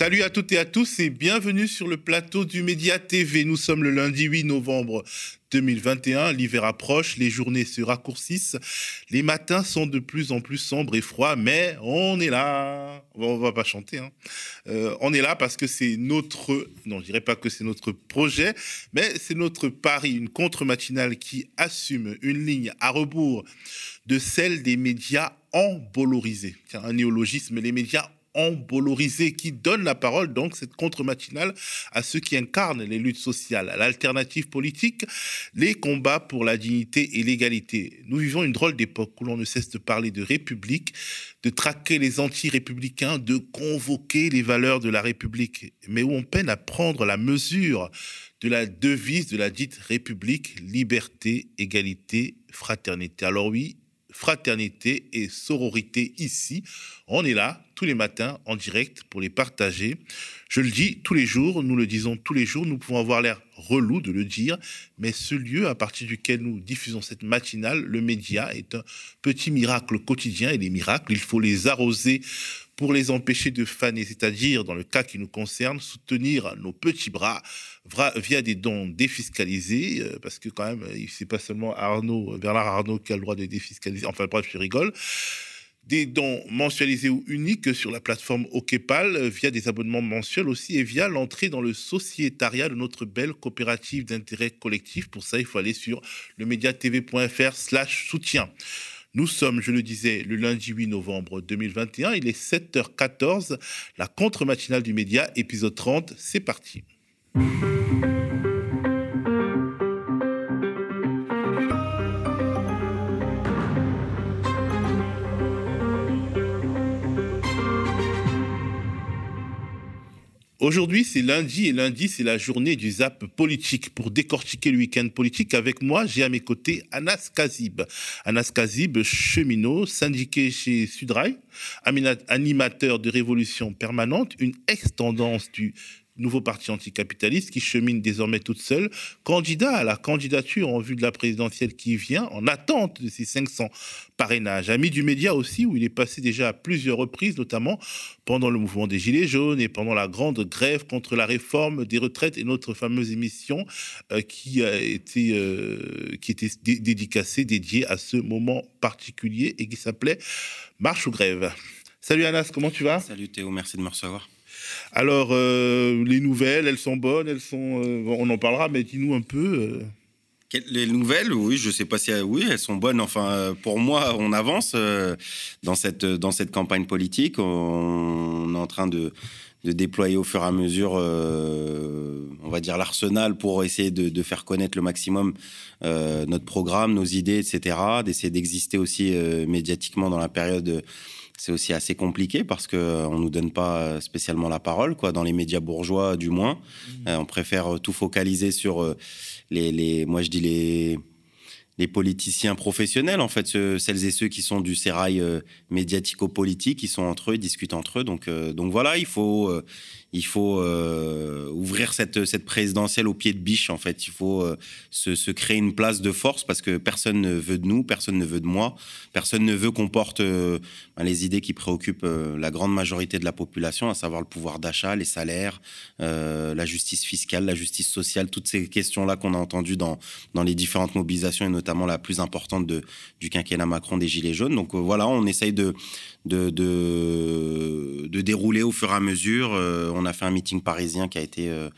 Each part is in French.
Salut à toutes et à tous et bienvenue sur le plateau du Média TV. Nous sommes le lundi 8 novembre 2021. L'hiver approche, les journées se raccourcissent, les matins sont de plus en plus sombres et froids, mais on est là. On va pas chanter. Hein. Euh, on est là parce que c'est notre, non, je dirais pas que c'est notre projet, mais c'est notre pari, une contre-matinale qui assume une ligne à rebours de celle des médias embolorisés. Tiens, un néologisme, les médias embolorisé qui donne la parole, donc cette contre-matinale, à ceux qui incarnent les luttes sociales, l'alternative politique, les combats pour la dignité et l'égalité. Nous vivons une drôle d'époque où l'on ne cesse de parler de république, de traquer les anti-républicains, de convoquer les valeurs de la République, mais où on peine à prendre la mesure de la devise de la dite République, liberté, égalité, fraternité. Alors oui, fraternité et sororité ici. On est là tous les matins en direct pour les partager. Je le dis tous les jours, nous le disons tous les jours, nous pouvons avoir l'air relou de le dire, mais ce lieu à partir duquel nous diffusons cette matinale, le média, est un petit miracle quotidien et les miracles, il faut les arroser pour les empêcher de faner, c'est-à-dire, dans le cas qui nous concerne, soutenir nos petits bras via des dons défiscalisés, euh, parce que quand même, c'est pas seulement Arnaud, Bernard Arnaud qui a le droit de défiscaliser, enfin bref, je rigole des dons mensualisés ou uniques sur la plateforme OKPAL euh, via des abonnements mensuels aussi et via l'entrée dans le sociétariat de notre belle coopérative d'intérêt collectif. Pour ça, il faut aller sur le mediatv.fr slash soutien. Nous sommes, je le disais, le lundi 8 novembre 2021. Il est 7h14. La contre-matinale du média, épisode 30. C'est parti. Aujourd'hui, c'est lundi et lundi, c'est la journée du zap politique. Pour décortiquer le week-end politique, avec moi, j'ai à mes côtés Anas Kazib. Anas Kazib, cheminot, syndiqué chez Sudrail, animateur de Révolution Permanente, une ex-tendance du nouveau parti anticapitaliste qui chemine désormais toute seule, candidat à la candidature en vue de la présidentielle qui vient, en attente de ses 500 parrainages. Ami du média aussi, où il est passé déjà à plusieurs reprises, notamment pendant le mouvement des Gilets jaunes et pendant la grande grève contre la réforme des retraites et notre fameuse émission euh, qui a été, euh, était dédicacée, dédiée à ce moment particulier et qui s'appelait Marche ou grève. Salut Anas, comment tu vas? Salut Théo, merci de me recevoir. Alors, euh, les nouvelles, elles sont bonnes, elles sont. Euh, on en parlera, mais dis-nous un peu. Euh. Les nouvelles, oui, je sais pas si oui, elles sont bonnes. Enfin, pour moi, on avance dans cette dans cette campagne politique. On, est en train de, de déployer au fur et à mesure, on va dire l'arsenal pour essayer de, de, faire connaître le maximum notre programme, nos idées, etc. D'essayer d'exister aussi médiatiquement dans la période c'est aussi assez compliqué parce que euh, on nous donne pas spécialement la parole, quoi, dans les médias bourgeois du moins. Mmh. Euh, on préfère tout focaliser sur euh, les, les, moi je dis les les politiciens professionnels, en fait, celles et ceux qui sont du sérail médiatico-politique, qui sont entre eux, ils discutent entre eux. Donc, donc voilà, il faut, il faut euh, ouvrir cette, cette présidentielle au pied de biche, en fait. Il faut euh, se, créer une place de force parce que personne ne veut de nous, personne ne veut de moi, personne ne veut qu'on porte euh, ben, les idées qui préoccupent la grande majorité de la population, à savoir le pouvoir d'achat, les salaires, la justice fiscale, la justice sociale, toutes ces questions-là qu'on a entendues dans, dans les différentes mobilisations et notamment la plus importante de, du quinquennat Macron des Gilets jaunes. Donc voilà, on essaye de, de, dérouler au fur et à mesure. Euh, on a fait un meeting parisien qui a été, euh,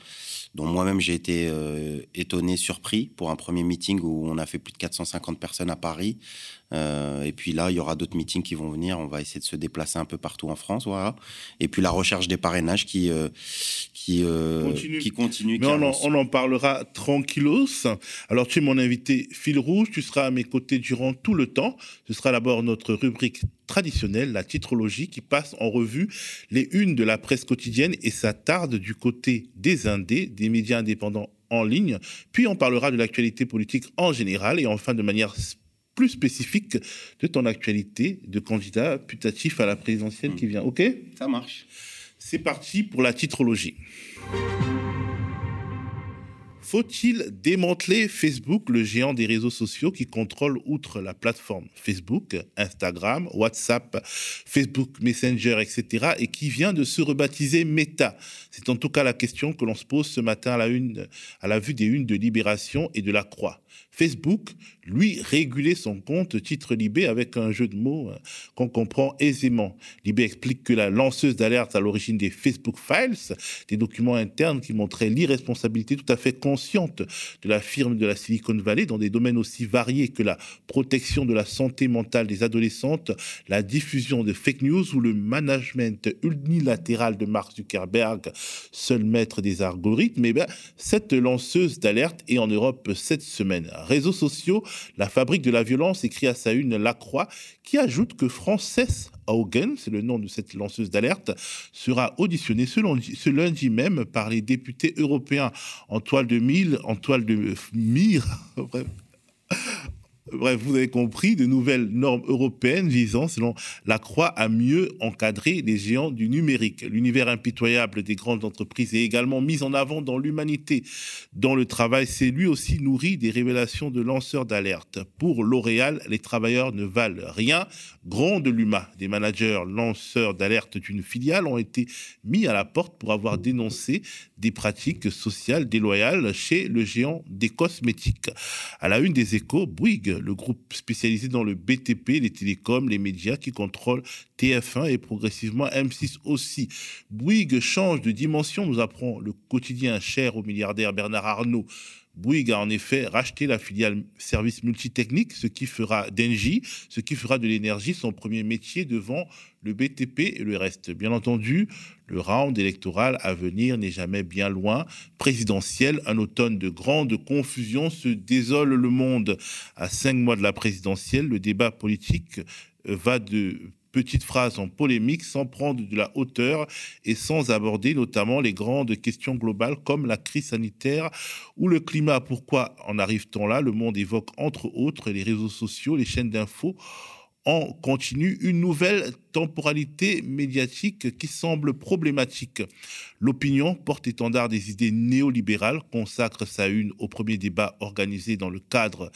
dont moi-même j'ai été euh, étonné, surpris pour un premier meeting où on a fait plus de 450 personnes à Paris. Euh, et puis là, il y aura d'autres meetings qui vont venir. On va essayer de se déplacer un peu partout en France, voilà. Et puis la recherche des parrainages qui euh, qui euh, continue. qui continue. Mais on, en, on, en, parlera tranquillos. Alors tu es mon invité fil rouge. Tu seras à mes côtés durant tout le temps. Ce sera d'abord notre rubrique traditionnelle, la titrologie, qui passe en revue les unes de la presse quotidienne et s'attarde du côté des indés, des médias indépendants en ligne. Puis on parlera de l'actualité politique en général et enfin de manière plus spécifique de ton actualité de candidat putatif à la présidentielle qui vient. OK? Ça marche. C'est parti pour la titrologie. Faut-il démanteler Facebook, le géant des réseaux sociaux qui contrôle outre la plateforme Facebook, Instagram, WhatsApp, Facebook Messenger, etc. et qui vient de se rebaptiser Meta? C'est en tout cas la question que l'on se pose ce matin à la, une, à la vue des unes de Libération et de La Croix. Facebook, lui, régulait son compte titre Libé avec un jeu de mots euh, qu'on comprend aisément. Libé explique que la lanceuse d'alerte à l'origine des Facebook Files, des documents internes qui montraient l'irresponsabilité tout à fait consciente de la firme de la Silicon Valley dans des domaines aussi variés que la protection de la santé mentale des adolescentes, la diffusion de fake news ou le management unilatéral de Mark Zuckerberg, seul maître des algorithmes. Eh cette lanceuse d'alerte est en Europe cette semaine. Réseaux sociaux, la fabrique de la violence écrit à sa une Lacroix, qui ajoute que Frances Haugen, c'est le nom de cette lanceuse d'alerte, sera auditionnée ce lundi, même par les députés européens. En toile de mille, en toile de mire, Bref, vous avez compris, de nouvelles normes européennes visant, selon la Croix, à mieux encadrer les géants du numérique. L'univers impitoyable des grandes entreprises est également mis en avant dans l'humanité. Dans le travail, c'est lui aussi nourri des révélations de lanceurs d'alerte. Pour L'Oréal, les travailleurs ne valent rien. Gronde l'humain. Des managers lanceurs d'alerte d'une filiale ont été mis à la porte pour avoir dénoncé des pratiques sociales déloyales chez le géant des cosmétiques. À la une des échos, Bouygues, le groupe spécialisé dans le BTP, les télécoms, les médias qui contrôlent TF1 et progressivement M6 aussi. Bouygues change de dimension, nous apprend le quotidien cher au milliardaire Bernard Arnault. Bouygues a en effet racheté la filiale service multitechnique, ce qui fera d'Engie, ce qui fera de l'énergie son premier métier devant le BTP et le reste. Bien entendu, le round électoral à venir n'est jamais bien loin. Présidentiel, un automne de grande confusion se désole le monde. À cinq mois de la présidentielle, le débat politique va de petites phrases en polémique sans prendre de la hauteur et sans aborder notamment les grandes questions globales comme la crise sanitaire ou le climat. Pourquoi en arrive-t-on là? Le monde évoque entre autres les réseaux sociaux, les chaînes d'infos en continue une nouvelle temporalité médiatique qui semble problématique. L'opinion porte-étendard des idées néolibérales consacre sa une au premier débat organisé dans le cadre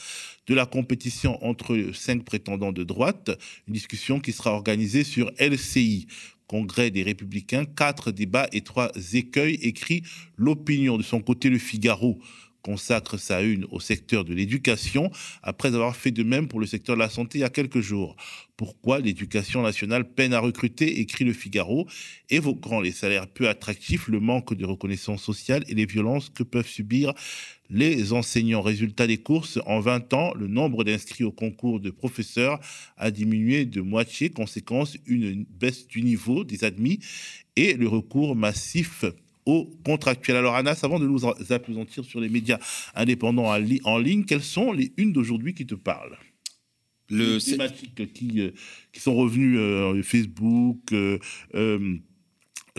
de la compétition entre cinq prétendants de droite, une discussion qui sera organisée sur LCI. Congrès des Républicains, quatre débats et trois écueils, écrit l'opinion. De son côté, le Figaro consacre sa une au secteur de l'éducation, après avoir fait de même pour le secteur de la santé il y a quelques jours. Pourquoi l'éducation nationale peine à recruter, écrit le Figaro, évoquant les salaires peu attractifs, le manque de reconnaissance sociale et les violences que peuvent subir les enseignants. Résultat des courses, en 20 ans, le nombre d'inscrits au concours de professeurs a diminué de moitié, conséquence une baisse du niveau des admis et le recours massif aux contractuels. Alors Anas, avant de nous appesantir sur les médias indépendants en ligne, quelles sont les unes d'aujourd'hui qui te parlent? Le les thématiques qui, euh, qui sont revenues euh, Facebook, euh,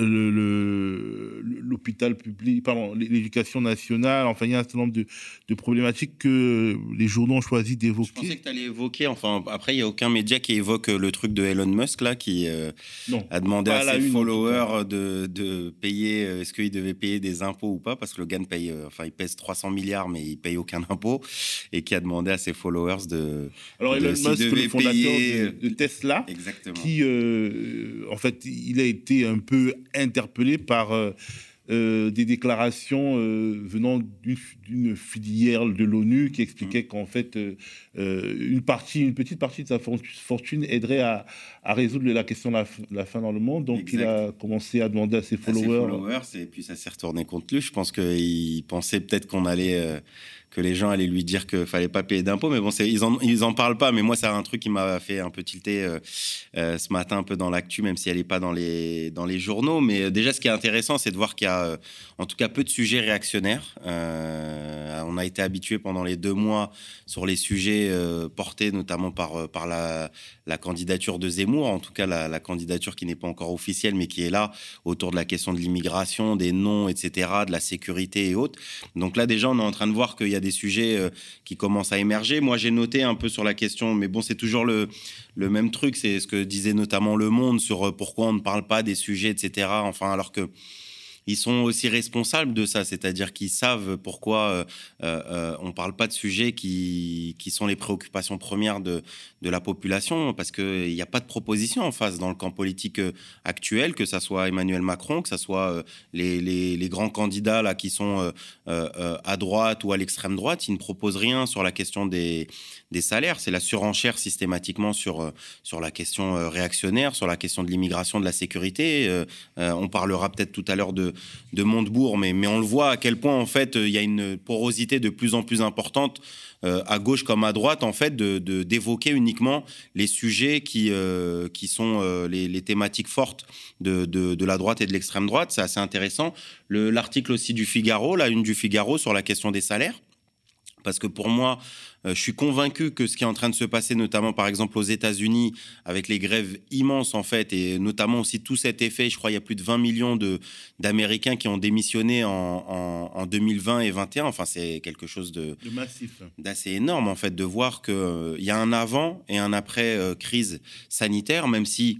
l'hôpital public, pardon, l'éducation nationale, enfin, il y a un certain nombre de, de problématiques que les journaux ont choisi d'évoquer. Je pensais que tu allais évoquer, enfin, après, il n'y a aucun média qui évoque le truc de Elon Musk, là, qui euh, a demandé à ses followers de, de, payer, euh, est-ce qu'il devait payer des impôts ou pas, parce que le gars paye, euh, enfin, il pèse 300 milliards, mais il paye aucun impôt, et qui a demandé à ses followers de. Alors, Elon Musk, le fondateur de, de, Tesla, Exactement. qui, en fait, il a été un peu interpellé par euh, euh, des déclarations euh, venant d'une filière de l'ONU qui expliquait qu'en fait une partie, une petite partie de sa fortune aiderait à, résoudre la question de la, faim dans le monde. Donc il a commencé à demander à ses followers. et puis ça s'est retourné contre lui. Je pense qu'il pensait peut-être qu'on allait que les gens allaient lui dire qu'il fallait pas payer d'impôts. Mais bon, ils en, ils en parlent pas. Mais moi, c'est un truc qui m'a fait un peu tilter euh, euh, ce matin, un peu dans l'actu, même si elle n'est pas dans les, dans les journaux. Mais euh, déjà, ce qui est intéressant, c'est de voir qu'il y a, en tout cas, peu de sujets réactionnaires. on a été habitué pendant les deux mois sur les sujets portés notamment par, par la, la candidature de Zemmour, en tout cas la, la candidature qui n'est pas encore officielle, mais qui est là autour de la question de l'immigration, des noms, etc., de la sécurité et autres. Donc là, déjà, on est en train de voir qu'il y a des sujets euh, qui commencent à émerger. Moi, j'ai noté un peu sur la question, mais bon, c'est toujours le, le même truc. C'est ce que disait notamment Le Monde sur euh, pourquoi on ne parle pas des sujets, etc. Enfin, alors que ils sont aussi responsables de ça, c'est-à-dire qu'ils savent pourquoi on ne parle pas de sujets qui, qui sont les préoccupations premières de, de la population, parce qu'il n'y a pas de proposition en face dans le camp politique actuel, que ce soit Emmanuel Macron, que ce soit les, les, les, grands candidats là, qui sont à droite ou à l'extrême droite, ils ne proposent rien sur la question des, des salaires. C'est la surenchère systématiquement sur, sur la question réactionnaire, sur la question de l'immigration, de la sécurité. on parlera peut-être tout à l'heure de, de Montebourg, mais, mais on le voit à quel point, en fait, il y a une porosité de plus en plus importante euh, à gauche comme à droite, en fait, de, d'évoquer uniquement les sujets qui, euh, qui sont euh, les, thématiques fortes de, de, la droite et de l'extrême droite. C'est assez intéressant. l'article aussi du Figaro, la une du Figaro sur la question des salaires. Parce que pour moi, euh, je suis convaincu que ce qui est en train de se passer, notamment par exemple aux États-Unis, avec les grèves immenses en fait, et notamment aussi tout cet effet, je crois il y a plus de 20 millions d'Américains qui ont démissionné en, en, 2020 et 2021. Enfin, c'est quelque chose de, massif, d'assez énorme en fait, de voir qu'il euh, y a un avant et un après euh, crise sanitaire, même si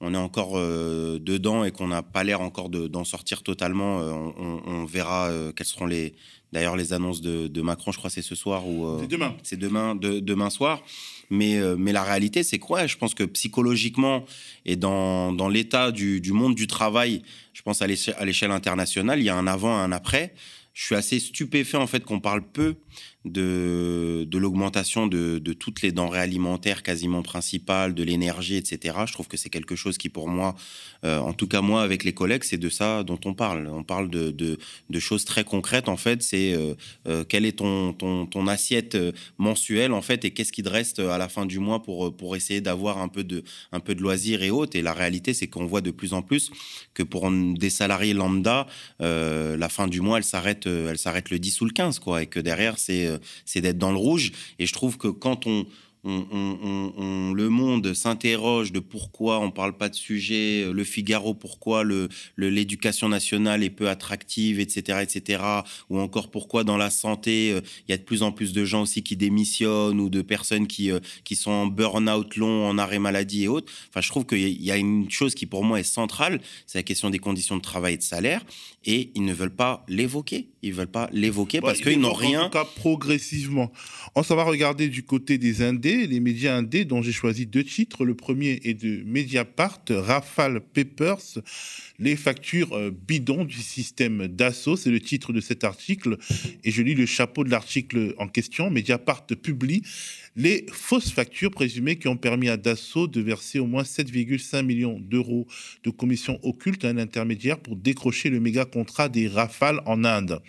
on est encore dedans et qu'on n'a pas l'air encore d'en sortir totalement. on, on, verra quels seront les, D'ailleurs, les annonces de, Macron, je crois, c'est ce soir ou euh, c'est demain. C'est demain, demain soir. Mais, euh, mais la réalité, c'est quoi? Je pense que psychologiquement et dans, dans l'état du, du, monde du travail, je pense à l'échelle internationale, il y a un avant, un après. Je suis assez stupéfait en fait qu'on parle peu de, de l'augmentation de, de, toutes les denrées alimentaires quasiment principales, de l'énergie, etc. Je trouve que c'est quelque chose qui, pour moi, euh, en tout cas moi, avec les collègues, c'est de ça dont on parle. On parle de, de choses très concrètes, en fait. C'est euh, euh, quelle est ton, ton, ton, assiette mensuelle, en fait, et qu'est-ce qui te reste à la fin du mois pour, pour essayer d'avoir un peu de, un peu de loisirs et autres. Et la réalité, c'est qu'on voit de plus en plus que pour des salariés lambda, la fin du mois, elle s'arrête, elle s'arrête le 10 ou le 15, quoi. Et que derrière, c'est c'est d'être dans le rouge. Et je trouve que quand on, on, le monde s'interroge de pourquoi on parle pas de sujet, le Figaro pourquoi le l'éducation nationale est peu attractive, etc., etc., ou encore pourquoi dans la santé euh, il y a de plus en plus de gens aussi qui démissionnent ou de personnes qui euh, qui sont en burn-out long, en arrêt maladie et autres. Enfin, je trouve qu'il y a une chose qui pour moi est centrale, c'est la question des conditions de travail et de salaire, et ils ne veulent pas l'évoquer. Ils veulent pas l'évoquer parce qu'ils n'ont rien. En tout cas, progressivement. On s'en va regarder du côté des Indés, les médias indés, dont j'ai choisi deux titres. Le premier est de Mediapart, Rafale Papers, les factures euh, bidons du système d'assaut. C'est le titre de cet article. Et je lis le chapeau de l'article en question. Mediapart publie les fausses factures présumées qui ont permis à Dassault de verser au moins 7,5 millions d'euros de commissions occultes à un intermédiaire pour décrocher le méga contrat des Rafales en Inde.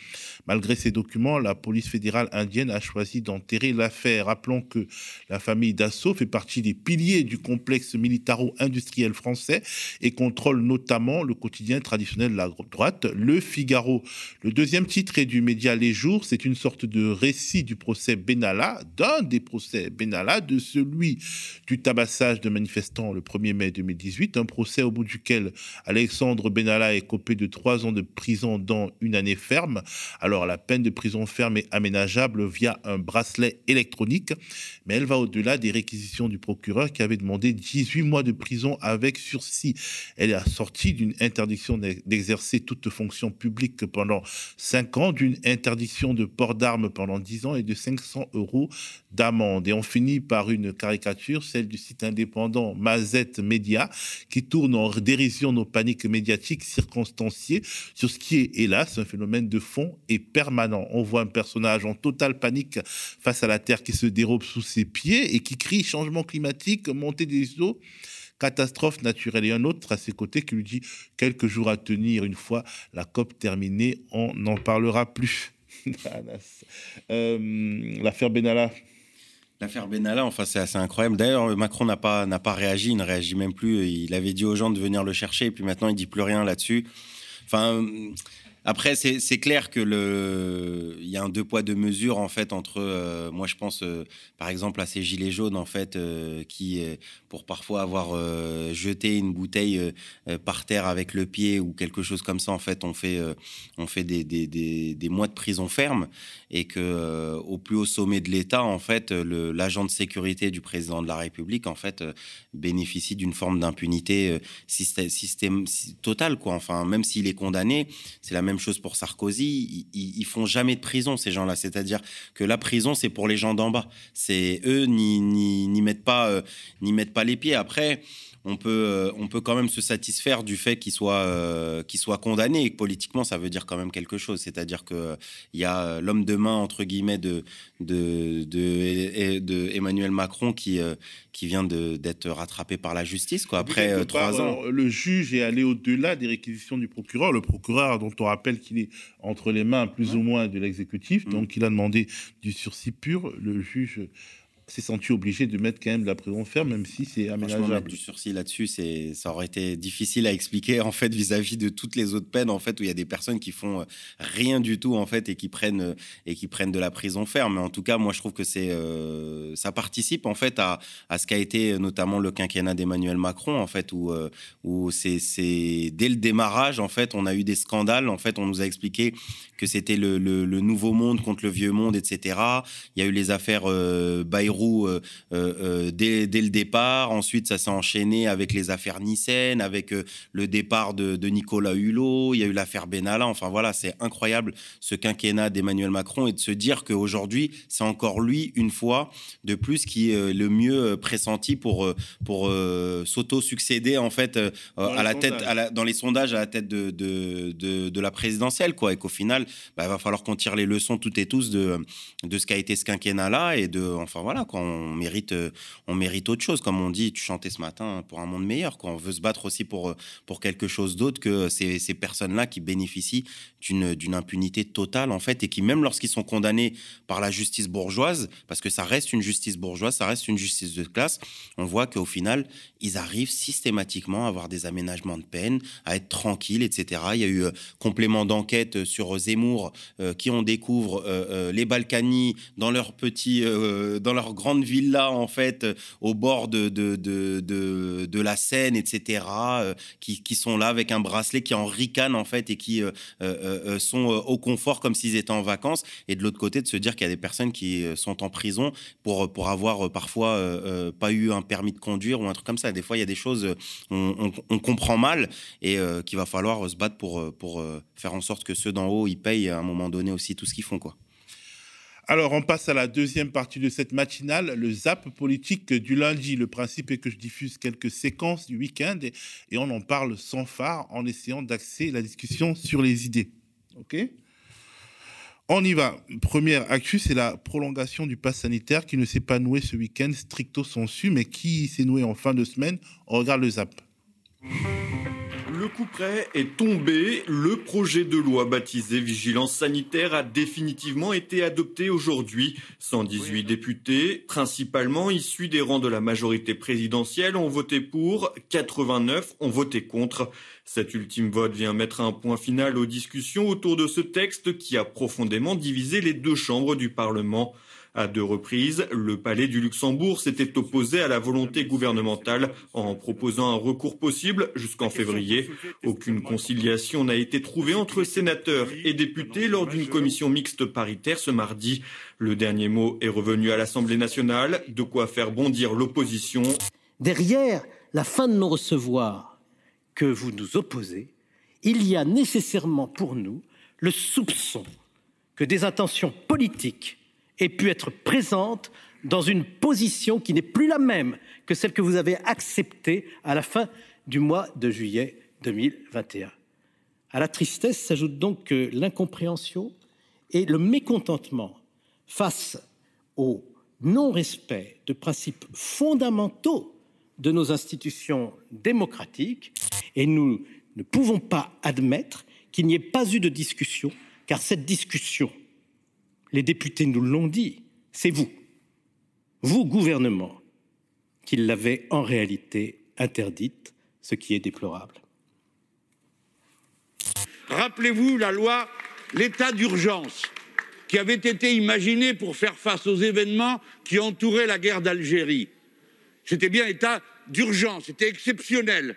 Malgré ces documents, la police fédérale indienne a choisi d'enterrer l'affaire. Rappelons que la famille Dassault fait partie des piliers du complexe militaro-industriel français et contrôle notamment le quotidien traditionnel de la droite, Le Figaro. Le deuxième titre est du média Les Jours. C'est une sorte de récit du procès Benalla, d'un des procès Benalla, de celui du tabassage de manifestants le 1er mai 2018, un procès au bout duquel Alexandre Benalla est copé de trois ans de prison dans une année ferme. Alors la peine de prison ferme est aménageable via un bracelet électronique, mais elle va au-delà des réquisitions du procureur qui avait demandé 18 mois de prison avec sursis. Elle est assortie d'une interdiction d'exercer toute fonction publique pendant 5 ans, d'une interdiction de port d'armes pendant 10 ans et de 500 euros d'amende. Et on finit par une caricature, celle du site indépendant Mazette Média, qui tourne en dérision nos paniques médiatiques circonstanciées sur ce qui est, hélas, un phénomène de fond et permanent. On voit un personnage en totale panique face à la Terre qui se dérobe sous ses pieds et qui crie changement climatique, montée des eaux catastrophe naturelle et un autre à ses côtés qui lui dit quelques jours à tenir une fois la COP terminée, on n'en parlera plus. Euh, l'affaire Benalla. L'affaire Benalla, enfin, c'est assez incroyable. D'ailleurs, Macron n'a pas, n'a pas réagi, il ne réagit même plus. Il avait dit aux gens de venir le chercher, et puis maintenant, il dit plus rien là-dessus. Enfin, Après, c'est clair que le, il y a un deux poids deux mesures en fait entre, euh, moi je pense euh, par exemple à ces gilets jaunes en fait euh, qui, pour parfois avoir jeté une bouteille par terre avec le pied ou quelque chose comme ça, en fait, on fait, on fait des, des, des, des, mois de prison ferme et que au plus haut sommet de l'État, en fait, l'agent de sécurité du président de la République, en fait, bénéficie d'une forme d'impunité système, totale, quoi. Enfin, même s'il est condamné, c'est la même chose pour Sarkozy. Ils, font jamais de prison, ces gens-là. C'est-à-dire que la prison, c'est pour les gens d'en bas. C'est eux n'y mettent euh, n'y mettent pas les pieds. Après, on peut, euh, on peut quand même se satisfaire du fait qu'il soit, euh, soit condamné et que politiquement, ça veut dire quand même quelque chose. C'est-à-dire qu'il il y a l'homme de main, entre guillemets, de, de, de, Emmanuel Macron qui, qui vient d'être rattrapé par la justice quoi, après trois ans. le juge est allé au-delà des réquisitions du procureur. Le procureur, dont on rappelle qu'il est entre les mains plus ou moins de l'exécutif, mm. donc il a demandé du sursis pur. Le juge s'est senti obligé de mettre quand même de la prison ferme, même si c'est aménageable. du sursis là-dessus, c'est, ça aurait été difficile à expliquer en fait vis-à-vis de toutes les autres peines en fait où il y a des personnes qui font euh, rien du tout en fait et qui prennent euh, et qui prennent de la prison ferme. Mais en tout cas, moi je trouve que c'est euh, ça participe en fait à, à ce qu'a été notamment le quinquennat d'Emmanuel Macron en fait où où c'est, c'est dès le démarrage en fait on a eu des scandales en fait on nous a expliqué que c'était le, le, nouveau monde contre le vieux monde etc. Il y a eu les affaires Bayrou euh, euh, euh, dès, le départ. Ensuite, ça s'est enchaîné avec les affaires Nissen, avec le départ de, Nicolas Hulot. Il y a eu l'affaire Benalla. Enfin voilà, c'est incroyable ce quinquennat d'Emmanuel Macron et de se dire qu'aujourd'hui, c'est encore lui, une fois de plus, qui est le mieux pressenti pour, pour s'auto-succéder en fait à la tête, dans les sondages à la tête de, de, la présidentielle. Quoi, et qu'au final, bah, il va falloir qu'on tire les leçons toutes et tous de, de ce qu'a été ce quinquennat-là et de, enfin voilà, on mérite, euh, on mérite autre chose. Comme on dit, tu chantais ce matin pour un monde meilleur. Quoi. On veut se battre aussi pour, euh, pour quelque chose d'autre que ces, ces personnes-là qui bénéficient d'une impunité totale, en fait, et qui, même lorsqu'ils sont condamnés par la justice bourgeoise, parce que ça reste une justice bourgeoise, ça reste une justice de classe, on voit qu'au final, ils arrivent systématiquement à avoir des aménagements de peine, à être tranquilles, etc. Il y a eu euh, complément d'enquête sur Zemmour, qui on découvre les Balkany dans leur petit, dans leur grande villa en fait euh, au bord de, de, de, la Seine, etc., euh, qui, qui, sont là avec un bracelet qui en ricane en fait et qui euh, sont au confort comme s'ils étaient en vacances. Et de l'autre côté, de se dire qu'il y a des personnes qui sont en prison pour, pour avoir parfois pas eu un permis de conduire ou un truc comme ça. Des fois, il y a des choses, on, on, comprend mal et qu'il va falloir se battre pour, pour faire en sorte que ceux d'en haut, ils payent à un moment donné aussi tout ce qu'ils font. quoi. Alors, on passe à la deuxième partie de cette matinale, le zap politique du lundi. Le principe est que je diffuse quelques séquences du week-end et, on en parle sans phare en essayant d'axer la discussion sur les idées. OK? On y va. Première actu, c'est la prolongation du pass sanitaire qui ne s'est pas noué ce week-end stricto sensu, mais qui s'est noué en fin de semaine. On regarde le zap. Le coup près est tombé. Le projet de loi baptisé Vigilance sanitaire a définitivement été adopté aujourd'hui. 118 députés, principalement issus des rangs de la majorité présidentielle, ont voté pour, 89 ont voté contre. Cet ultime vote vient mettre un point final aux discussions autour de ce texte qui a profondément divisé les deux chambres du Parlement. À deux reprises, le Palais du Luxembourg s'était opposé à la volonté gouvernementale en proposant un recours possible jusqu'en février. Aucune conciliation n'a été trouvée entre sénateurs et députés lors d'une commission mixte paritaire ce mardi. Le dernier mot est revenu à l'Assemblée nationale, de quoi faire bondir l'opposition. Derrière la fin de non-recevoir que vous nous opposez, il y a nécessairement pour nous le soupçon que des intentions politiques ait pu être présente dans une position qui n'est plus la même que celle que vous avez acceptée à la fin du mois de juillet 2021. À la tristesse s'ajoute donc l'incompréhension et le mécontentement face au non-respect de principes fondamentaux de nos institutions démocratiques et nous ne pouvons pas admettre qu'il n'y ait pas eu de discussion, car cette discussion les députés nous l'ont dit, c'est vous, vous gouvernement, qui l'avez en réalité interdite, ce qui est déplorable. Rappelez-vous la loi, l'état d'urgence, qui avait été imaginé pour faire face aux événements qui entouraient la guerre d'Algérie. C'était bien état d'urgence, c'était exceptionnel.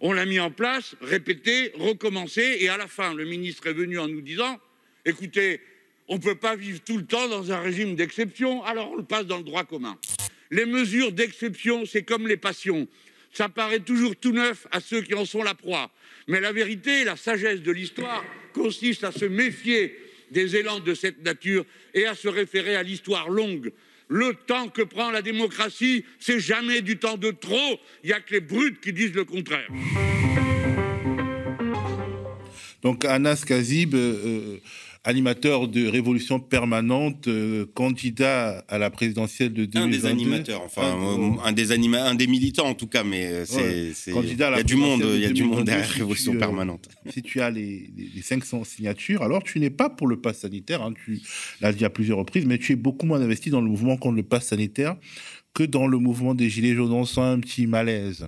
On l'a mis en place, répété, recommencé, et à la fin, le ministre est venu en nous disant écoutez, on ne peut pas vivre tout le temps dans un régime d'exception, alors on le passe dans le droit commun. Les mesures d'exception, c'est comme les passions. Ça paraît toujours tout neuf à ceux qui en sont la proie. Mais la vérité, la sagesse de l'histoire consiste à se méfier des élans de cette nature et à se référer à l'histoire longue. Le temps que prend la démocratie, c'est jamais du temps de trop. Il n'y a que les brutes qui disent le contraire. Donc Anas Kazib, euh, euh, animateur de Révolution Permanente, euh, candidat à la présidentielle de 2022. Un des animateurs, enfin un, des anima un des militants en tout cas, mais c'est il y a du monde, il y a du monde derrière Révolution tu, Permanente. Si tu as les, les, 500 signatures, alors tu n'es pas pour le pass sanitaire, hein, tu l'as dit à plusieurs reprises, mais tu es beaucoup moins investi dans le mouvement contre le pass sanitaire que dans le mouvement des gilets jaunes. On sent un petit malaise.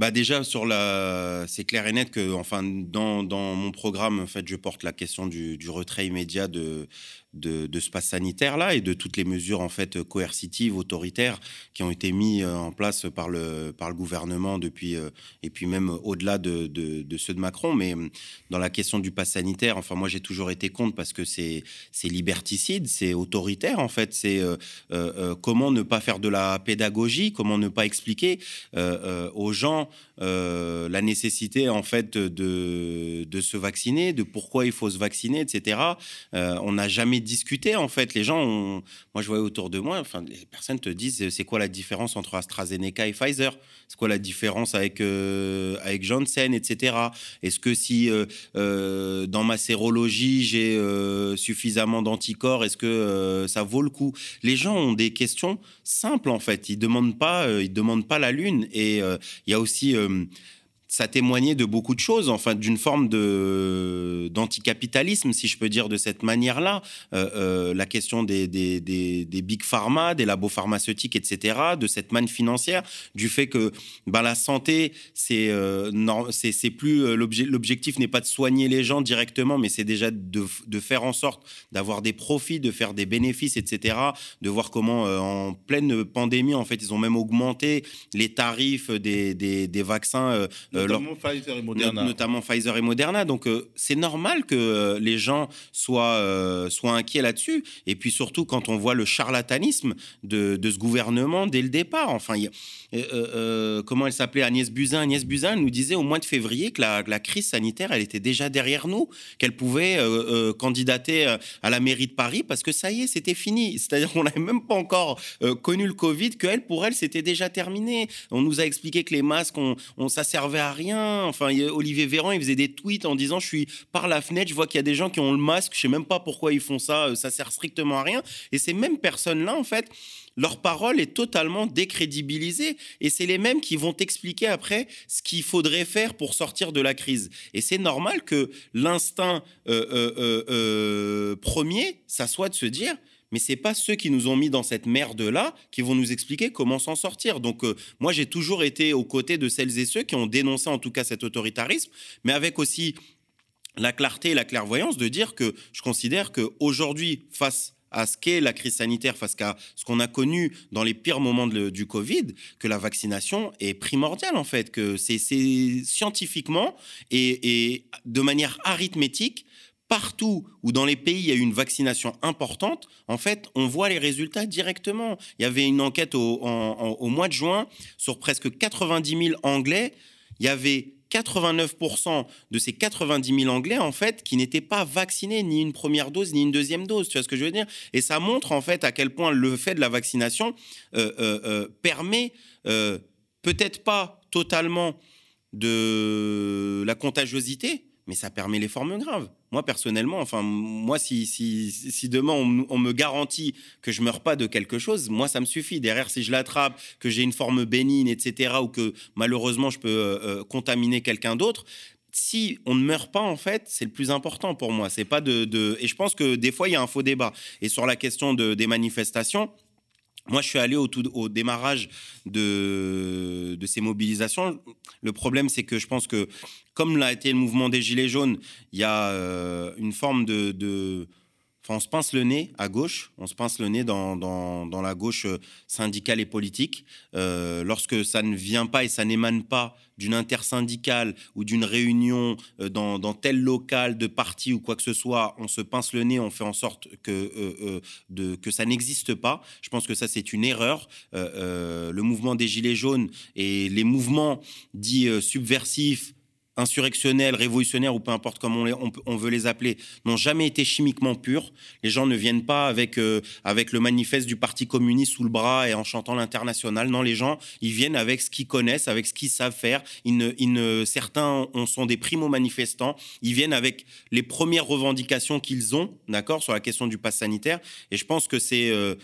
Bah déjà sur la, c'est clair et net que enfin dans, dans, mon programme en fait je porte la question du, du retrait immédiat de de, ce pass sanitaire là et de toutes les mesures en fait coercitives, autoritaires qui ont été mis euh, en place par le par le gouvernement depuis euh, et puis même au-delà de, de, ceux de Macron. Mais euh, dans la question du pass sanitaire, enfin moi j'ai toujours été contre parce que c'est c'est liberticide, c'est autoritaire en fait. C'est euh, comment ne pas faire de la pédagogie, comment ne pas expliquer aux gens la nécessité en fait de de se vacciner, de pourquoi il faut se vacciner, etc. on n'a jamais discuter en fait. Les gens, ont... moi je voyais autour de moi, enfin les personnes te disent c'est quoi la différence entre AstraZeneca et Pfizer? C'est quoi la différence avec euh, avec Janssen, etc. Est-ce que si euh, euh, dans ma sérologie j'ai suffisamment d'anticorps, est-ce que ça vaut le coup? Les gens ont des questions simples en fait. Ils demandent pas, demandent pas la lune. Et il y a aussi ça témoignait de beaucoup de choses, enfin d'une forme de d'anticapitalisme, si je peux dire de cette manière-là. Euh, euh, la question des, des, des, des, big pharma, des labos pharmaceutiques, etc., de cette manne financière, du fait que ben, la santé, c'est euh, c'est plus euh, l'objectif n'est pas de soigner les gens directement, mais c'est déjà de, de, faire en sorte d'avoir des profits, de faire des bénéfices, etc., de voir comment en pleine pandémie, en fait, ils ont même augmenté les tarifs des, des vaccins notamment Pfizer et Moderna. Notamment Pfizer et Moderna. Donc euh, c'est normal que euh, les gens soient, soient inquiets là-dessus. Et puis surtout quand on voit le charlatanisme de, de ce gouvernement dès le départ. Enfin, comment elle s'appelait? Agnès Buzyn. Agnès Buzyn nous disait au mois de février que la, la crise sanitaire, elle était déjà derrière nous, qu'elle pouvait candidater à la mairie de Paris parce que ça y est, c'était fini. C'est-à-dire qu'on n'avait même pas encore connu le Covid, que elle, pour elle, c'était déjà terminé. On nous a expliqué que les masques, on, on ça servait à rien. Enfin, Olivier Véran, il faisait des tweets en disant Je suis par la fenêtre, je vois qu'il y a des gens qui ont le masque, je sais même pas pourquoi ils font ça, euh, ça sert strictement à rien. Et ces mêmes personnes-là, en fait, leur parole est totalement décrédibilisée et c'est les mêmes qui vont expliquer après ce qu'il faudrait faire pour sortir de la crise. Et c'est normal que l'instinct euh, euh, premier, ça soit de se dire mais c'est pas ceux qui nous ont mis dans cette merde-là qui vont nous expliquer comment s'en sortir. Donc euh, moi, j'ai toujours été aux côtés de celles et ceux qui ont dénoncé en tout cas cet autoritarisme, mais avec aussi la clarté et la clairvoyance de dire que je considère qu'aujourd'hui, face à ce qu'est la crise sanitaire, face à ce qu'on a connu dans les pires moments de, du Covid, que la vaccination est primordiale en fait, que c'est scientifiquement et de manière arithmétique partout où dans les pays il y a eu une vaccination importante, en fait, on voit les résultats directement. Il y avait une enquête au, mois de juin sur presque 90 000 Anglais. Il y avait 89% de ces 90 000 Anglais, en fait, qui n'étaient pas vaccinés, ni une première dose, ni une deuxième dose. Tu vois ce que je veux dire? Et ça montre, en fait, à quel point le fait de la vaccination euh, euh, euh, permet, peut-être pas totalement de la contagiosité, mais ça permet les formes graves. Moi, personnellement, enfin, moi, si, si, si demain on, me garantit que je meurs pas de quelque chose, moi, ça me suffit. Derrière, si je l'attrape, que j'ai une forme bénigne, etc., ou que malheureusement je peux euh, euh, contaminer quelqu'un d'autre, si on ne meurt pas, en fait, c'est le plus important pour moi. C'est pas de, de, Et je pense que des fois, il y a un faux débat. Et sur la question de, des manifestations, moi, je suis allé au, démarrage de, ces mobilisations. Le problème, c'est que je pense que, comme l'a été le mouvement des Gilets jaunes, il y a euh, une forme de on se pince le nez à gauche, on se pince le nez dans, dans, la gauche euh, syndicale et politique. Euh, lorsque ça ne vient pas et ça n'émane pas d'une intersyndicale ou d'une réunion euh, dans, tel local de parti ou quoi que ce soit, on se pince le nez, on fait en sorte que, de, que ça n'existe pas. Je pense que ça, c'est une erreur. le mouvement des Gilets jaunes et les mouvements dits subversifs, insurrectionnels, révolutionnaires ou peu importe comment on, veut les appeler, n'ont jamais été chimiquement purs. Les gens ne viennent pas avec, euh, avec le manifeste du Parti communiste sous le bras et en chantant l'international. Non, les gens, ils viennent avec ce qu'ils connaissent, avec ce qu'ils savent faire. Certains sont des primo-manifestants. Ils viennent avec les premières revendications qu'ils ont, d'accord, sur la question du pass sanitaire. Et je pense que c'est... Euh,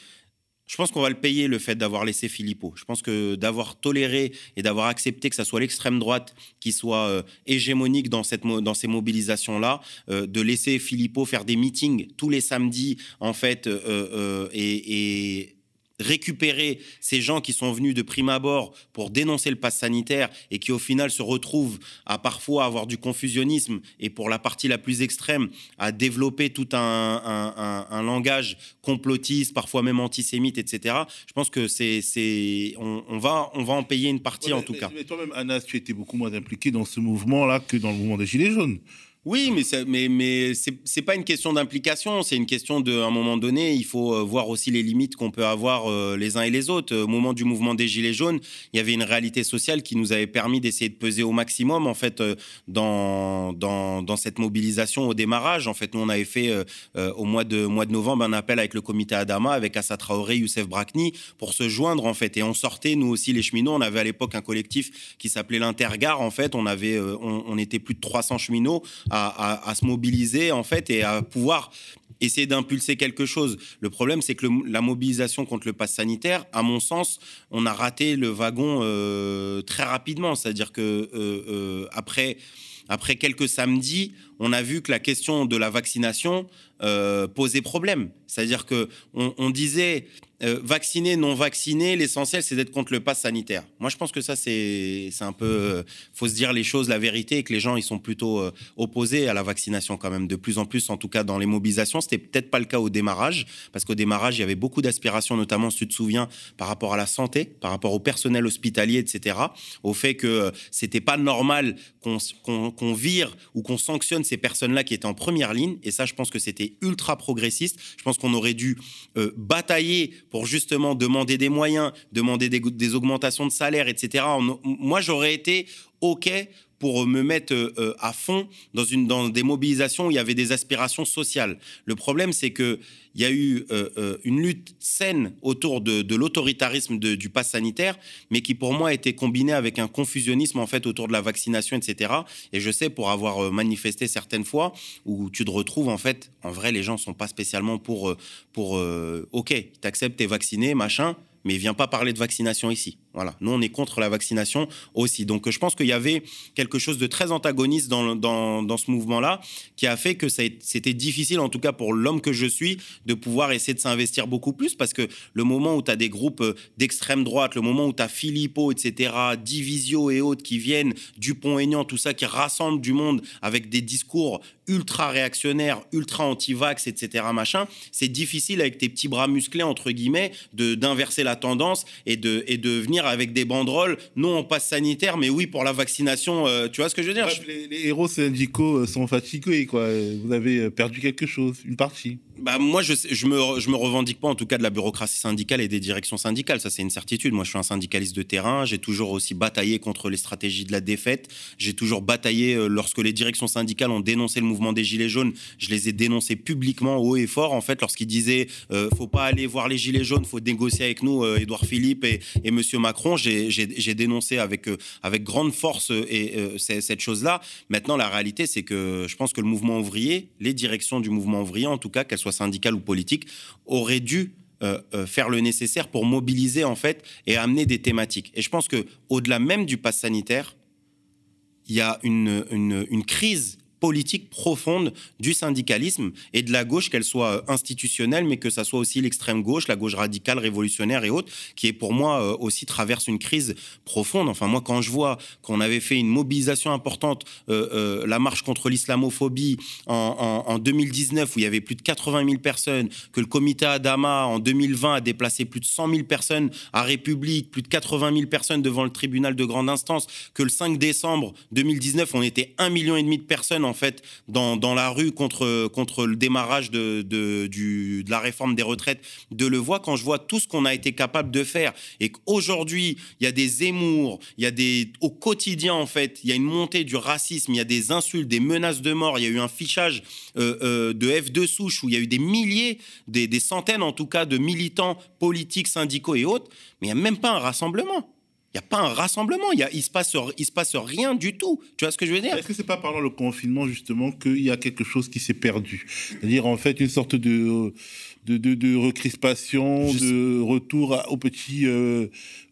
je pense qu'on va le payer le fait d'avoir laissé Philippot. Je pense que d'avoir toléré et d'avoir accepté que ça soit l'extrême droite qui soit euh, hégémonique dans, cette, dans ces mobilisations-là, euh, de laisser Philippot faire des meetings tous les samedis, en fait, euh, et récupérer ces gens qui sont venus de prime abord pour dénoncer le pass sanitaire et qui au final se retrouvent à parfois avoir du confusionnisme et pour la partie la plus extrême à développer tout un, langage complotiste, parfois même antisémite, etc. Je pense que c'est, on, va, on va en payer une partie en tout cas. Mais toi-même, Anas, tu étais beaucoup moins impliqué dans ce mouvement-là que dans le mouvement des Gilets jaunes. Oui, mais ce mais c'est pas une question d'implication, c'est une question de un moment donné, il faut euh, voir aussi les limites qu'on peut avoir euh, les uns et les autres. Au moment du mouvement des gilets jaunes, il y avait une réalité sociale qui nous avait permis d'essayer de peser au maximum en fait euh, dans, cette mobilisation au démarrage. En fait, nous on avait fait au mois de novembre un appel avec le comité Adama, avec Assa Traoré, Youssef Brakni pour se joindre en fait et on sortait nous aussi les cheminots. On avait à l'époque un collectif qui s'appelait l'Intergare. En fait, on avait on, était plus de 300 cheminots à, se mobiliser en fait et à pouvoir essayer d'impulser quelque chose. Le problème, c'est que la mobilisation contre le pass sanitaire, à mon sens, on a raté le wagon euh, très rapidement. C'est-à-dire que euh, euh, après, après quelques samedis, on a vu que la question de la vaccination posait problème. C'est-à-dire que on, disait euh, vacciné, non vacciné, l'essentiel c'est d'être contre le pass sanitaire. Moi je pense que ça c'est un peu, euh, faut se dire les choses, la vérité, et que les gens ils sont plutôt euh, opposés à la vaccination quand même, de plus en plus en tout cas dans les mobilisations. C'était peut-être pas le cas au démarrage, parce qu'au démarrage il y avait beaucoup d'aspirations, notamment si tu te souviens, par rapport à la santé, par rapport au personnel hospitalier, etc. Au fait que c'était pas normal qu'on vire ou qu'on sanctionne ces personnes-là qui étaient en première ligne, et ça je pense que c'était ultra progressiste. Je pense qu'on aurait dû euh, batailler pour justement demander des moyens, demander des, augmentations de salaire, etc. moi, j'aurais été OK pour me mettre euh, euh, à fond dans, une, des mobilisations où il y avait des aspirations sociales. Le problème, c'est qu'il y a eu euh, une lutte saine autour de, l'autoritarisme du pass sanitaire, mais qui pour moi a été combinée avec un confusionnisme en fait autour de la vaccination, etc. Et je sais pour avoir manifesté certaines fois où tu te retrouves en fait, en vrai, les gens sont pas spécialement pour, pour OK, t'acceptes, t'es vacciné, machin, mais viens pas parler de vaccination ici. Voilà, nous on est contre la vaccination aussi. Donc je pense qu'il y avait quelque chose de très antagoniste dans, dans, dans ce mouvement-là qui a fait que c'était difficile, en tout cas pour l'homme que je suis, de pouvoir essayer de s'investir beaucoup plus parce que le moment où tu as des groupes euh, d'extrême droite, le moment où tu as Philippot, etc., Divisio et autres qui viennent, Dupont-Aignan, tout ça, qui rassemblent du monde avec des discours ultra réactionnaires, ultra anti-vax, etc., machin, c'est difficile avec tes petits bras musclés, entre guillemets, d'inverser la tendance et de, et de venir avec des banderoles, non on passe sanitaire, mais oui pour la vaccination. Euh, tu vois ce que je veux dire? Les, héros syndicaux euh, sont fatigués, quoi. Vous avez euh, perdu quelque chose, une partie. Bah, moi, je, je, me, je me revendique pas en tout cas de la bureaucratie syndicale et des directions syndicales. Ça, c'est une certitude. Moi, je suis un syndicaliste de terrain. J'ai toujours aussi bataillé contre les stratégies de la défaite. J'ai toujours bataillé lorsque les directions syndicales ont dénoncé le mouvement des Gilets jaunes. Je les ai dénoncés publiquement, haut et fort, en fait, lorsqu'ils disaient faut pas aller voir les Gilets jaunes, faut négocier avec nous, Édouard Philippe et, et Monsieur Macron j'ai dénoncé avec, euh, avec grande force euh, et, euh, cette chose-là. Maintenant, la réalité, c'est que je pense que le mouvement ouvrier, les directions du mouvement ouvrier, en tout cas, qu'elles soient syndicales ou politiques, auraient dû faire le nécessaire pour mobiliser en fait et amener des thématiques. Et je pense que au-delà même du pass sanitaire, il y a une crise politique profonde du syndicalisme et de la gauche, qu'elle soit institutionnelle, mais que ça soit aussi l'extrême gauche, la gauche radicale, révolutionnaire et autres, qui est pour moi aussi traverse une crise profonde. Enfin, moi, quand je vois qu'on avait fait une mobilisation importante, la marche contre l'islamophobie en, en, 2019, où il y avait plus de 80 000 personnes, que le comité Adama en 2020 a déplacé plus de 100 000 personnes à République, plus de 80 000 personnes devant le tribunal de grande instance, que le 5 décembre 2019, on était un million et demi de personnes en fait dans, dans la rue contre, contre le démarrage de, de, du, de la réforme des retraites, de le voir quand je vois tout ce qu'on a été capable de faire et qu'aujourd'hui il y a des émours, il y a des au quotidien en fait, il y a une montée du racisme, il y a des insultes, des menaces de mort, il y a eu un fichage euh, euh, de F2 souche où il y a eu des milliers, des, des centaines en tout cas de militants politiques, syndicaux et autres, mais il n'y a même pas un rassemblement. N'y a pas un rassemblement, il ne se, passe, il se passe rien du tout. Tu vois ce que je veux dire? Est-ce que c'est pas pendant le confinement, justement, qu'il y a quelque chose qui s'est perdu? C'est-à-dire, en fait, une sorte de, de, de, recrispation, de retour au petit euh,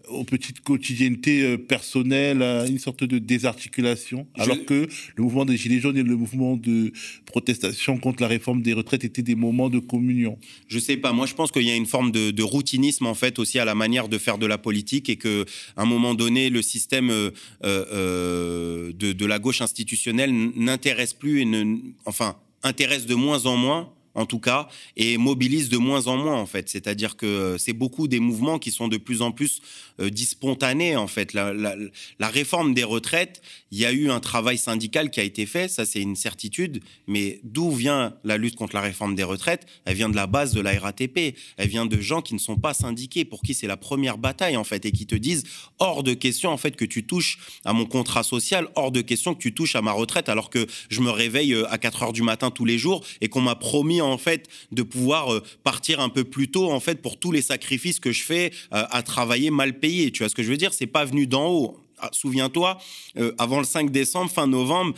aux petites quotidiennetés euh, personnelles, à une sorte de désarticulation, alors que le mouvement des Gilets jaunes et le mouvement de protestation contre la réforme des retraites étaient des moments de communion. Je sais pas, moi je pense qu'il y a une forme de, routinisme en fait aussi à la manière de faire de la politique et que à un moment donné le système euh, euh, de, de, la gauche institutionnelle n'intéresse plus et ne, enfin intéresse de moins en moins en tout cas, et mobilise de moins en moins, en fait. C'est-à-dire que euh, c'est beaucoup des mouvements qui sont de plus en plus euh, dispontanés, en fait. La, réforme des retraites, il y a eu un travail syndical qui a été fait, ça c'est une certitude, mais d'où vient la lutte contre la réforme des retraites? Elle vient de la base de la RATP, elle vient de gens qui ne sont pas syndiqués, pour qui c'est la première bataille, en fait, et qui te disent, hors de question, en fait, que tu touches à mon contrat social, hors de question que tu touches à ma retraite, alors que je me réveille euh, à 4 heures du matin tous les jours et qu'on m'a promis en fait de pouvoir euh, partir un peu plus tôt en fait pour tous les sacrifices que je fais euh, à travailler mal payé. Tu vois ce que je veux dire? C'est pas venu d'en haut. Ah, souviens-toi, euh, avant le 5 décembre, fin novembre,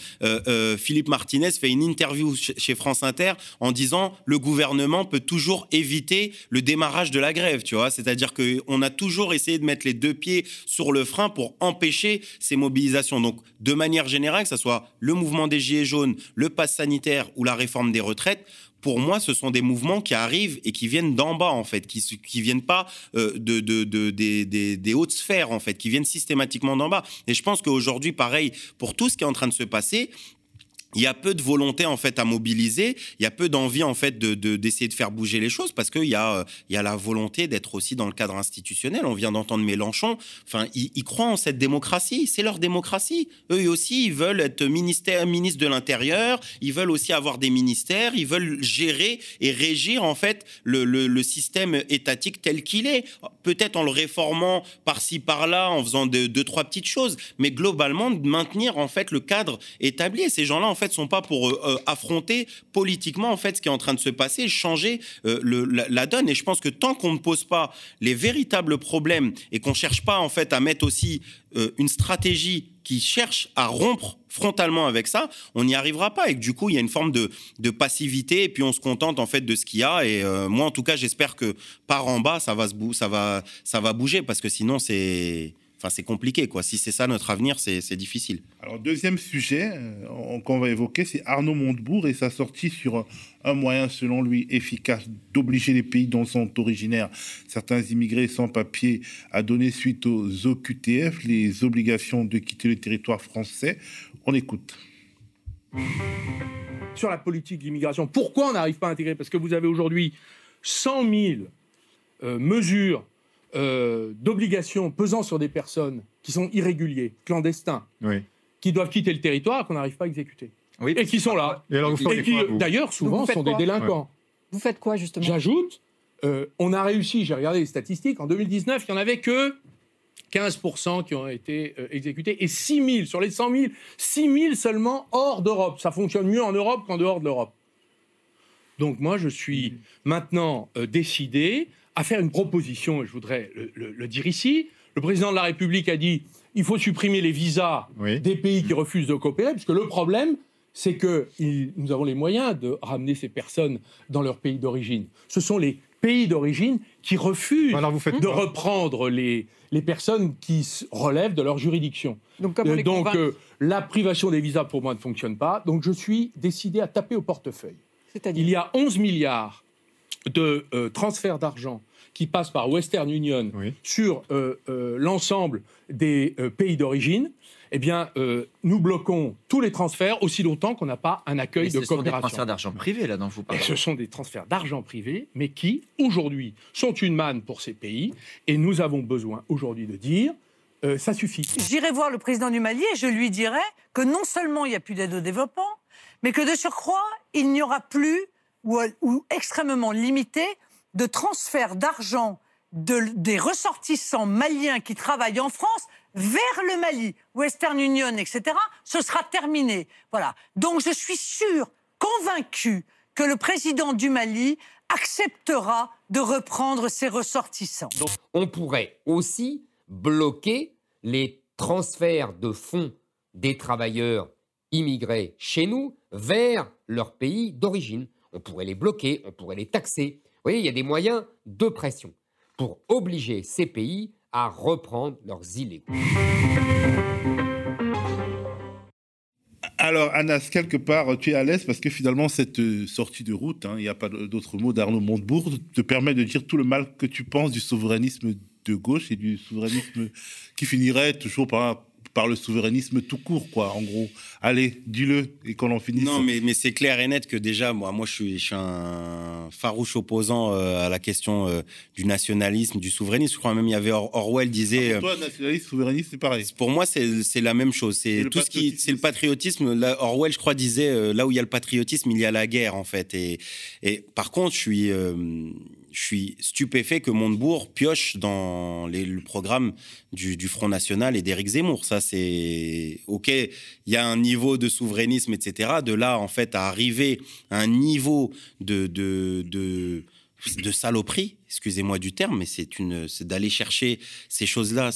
Philippe Martinez fait une interview chez France Inter en disant le gouvernement peut toujours éviter le démarrage de la grève, tu vois? C'est-à-dire qu'on a toujours essayé de mettre les deux pieds sur le frein pour empêcher ces mobilisations. Donc, de manière générale, que ce soit le mouvement des Gilets jaunes, le pass sanitaire ou la réforme des retraites, pour moi, ce sont des mouvements qui arrivent et qui viennent d'en bas, en fait, qui ne viennent pas euh, de, des, hautes sphères, en fait, qui viennent systématiquement d'en bas. Et je pense qu'aujourd'hui, pareil, pour tout ce qui est en train de se passer, il y a peu de volonté en fait à mobiliser, il y a peu d'envie en fait de, d'essayer de, faire bouger les choses parce qu'il y, a, euh, y a la volonté d'être aussi dans le cadre institutionnel. On vient d'entendre Mélenchon, enfin, ils, croient en cette démocratie, c'est leur démocratie. Eux aussi, ils veulent être ministère, ministre de l'Intérieur, ils veulent aussi avoir des ministères, ils veulent gérer et régir en fait le, système étatique tel qu'il est. Peut-être en le réformant par-ci par-là, en faisant deux, deux, trois petites choses, mais globalement de maintenir en fait le cadre établi. Et ces gens-là, en fait, sont pas pour euh, euh, affronter politiquement en fait ce qui est en train de se passer, changer euh, la, donne. Et je pense que tant qu'on ne pose pas les véritables problèmes et qu'on cherche pas en fait à mettre aussi une stratégie qui cherche à rompre frontalement avec ça, on n'y arrivera pas. Et que, du coup, il y a une forme de, de, passivité et puis on se contente en fait de ce qu'il y a. Et moi, en tout cas, j'espère que par en bas, ça va, se ça va, ça va bouger parce que sinon, c'est Enfin, c'est compliqué, quoi. Si c'est ça notre avenir, c'est difficile. Alors, deuxième sujet euh, qu'on va évoquer, c'est Arnaud Montebourg et sa sortie sur un moyen, selon lui, efficace d'obliger les pays dont sont originaires certains immigrés sans papier à donner suite aux OQTF les obligations de quitter le territoire français. On écoute. Sur la politique d'immigration, pourquoi on n'arrive pas à intégrer? Parce que vous avez aujourd'hui 100 000 euh, mesures euh, d'obligations pesant sur des personnes qui sont irréguliers, clandestins, qui doivent quitter le territoire qu'on n'arrive pas à exécuter. et qui sont là. Et, qui, d'ailleurs, souvent, sont des délinquants. Vous faites quoi, justement? J'ajoute, euh, on a réussi, j'ai regardé les statistiques, en 2019, il n'y en avait que 15% qui ont été euh, exécutés et 6 000 sur les 100 000, 6 000 seulement hors d'Europe. Ça fonctionne mieux en Europe qu'en dehors de l'Europe. Donc moi, je suis maintenant décidé à faire une proposition, et je voudrais le, dire ici. Le président de la République a dit il faut supprimer les visas des pays qui refusent de coopérer, puisque le problème, c'est que nous avons les moyens de ramener ces personnes dans leur pays d'origine. Ce sont les pays d'origine qui refusent de reprendre les, les personnes qui relèvent de leur juridiction. Donc, euh, donc euh, la privation des visas pour moi ne fonctionne pas. Donc je suis décidé à taper au portefeuille. Il y a 11 milliards de euh, transferts d'argent qui passent par Western Union sur l'ensemble des pays d'origine eh bien, euh, nous bloquons tous les transferts aussi longtemps qu'on n'a pas un accueil de coopération. Ce sont des transferts d'argent privé, là, dont vous parlez. ce sont des transferts d'argent privé, mais qui, aujourd'hui, sont une manne pour ces pays. Et nous avons besoin, aujourd'hui, de dire euh, ça suffit. J'irai voir le président du Mali et je lui dirai que non seulement il n'y a plus d'aide au développement, mais que de surcroît, il n'y aura plus, ou, extrêmement limité, de transfert d'argent des ressortissants maliens qui travaillent en France vers le Mali, Western Union, etc., ce sera terminé. Voilà. Donc je suis sûr, convaincu, que le président du Mali acceptera de reprendre ses ressortissants. on pourrait aussi bloquer les transferts de fonds des travailleurs immigrés chez nous vers leur pays d'origine. On pourrait les bloquer, on pourrait les taxer. Vous voyez, il y a des moyens de pression pour obliger ces pays à reprendre leurs illégaux. Alors, Anas, quelque part, tu es à l'aise parce que finalement, cette euh, sortie de route, hein, il n'y a pas d'autre mot d'Arnaud Montebourg, te permet de dire tout le mal que tu penses du souverainisme de gauche et du souverainisme qui finirait toujours par par le souverainisme tout court, quoi, en gros. Allez, dis-le et qu'on en finisse. Non, mais, mais c'est clair et net que déjà, moi, moi je, suis, je suis un farouche opposant euh, à la question euh, du nationalisme, du souverainisme. Je crois même il y avait Orwell disait. Ah, pour toi, nationalisme, souverainisme, c'est pareil. Pour moi, c'est la même chose. C'est tout ce qui, c'est le patriotisme. Orwell, je crois, disait euh, là où il y a le patriotisme, il y a la guerre, en fait. Et, et par contre, je suis je suis stupéfait que Montebourg pioche dans le programme du, Front National et d'Éric Zemmour. Ça, c'est OK. Il y a un niveau de souverainisme, etc. De là, en fait, à arriver à un niveau de, saloperie, excusez-moi du terme, mais c'est d'aller chercher ces choses-là.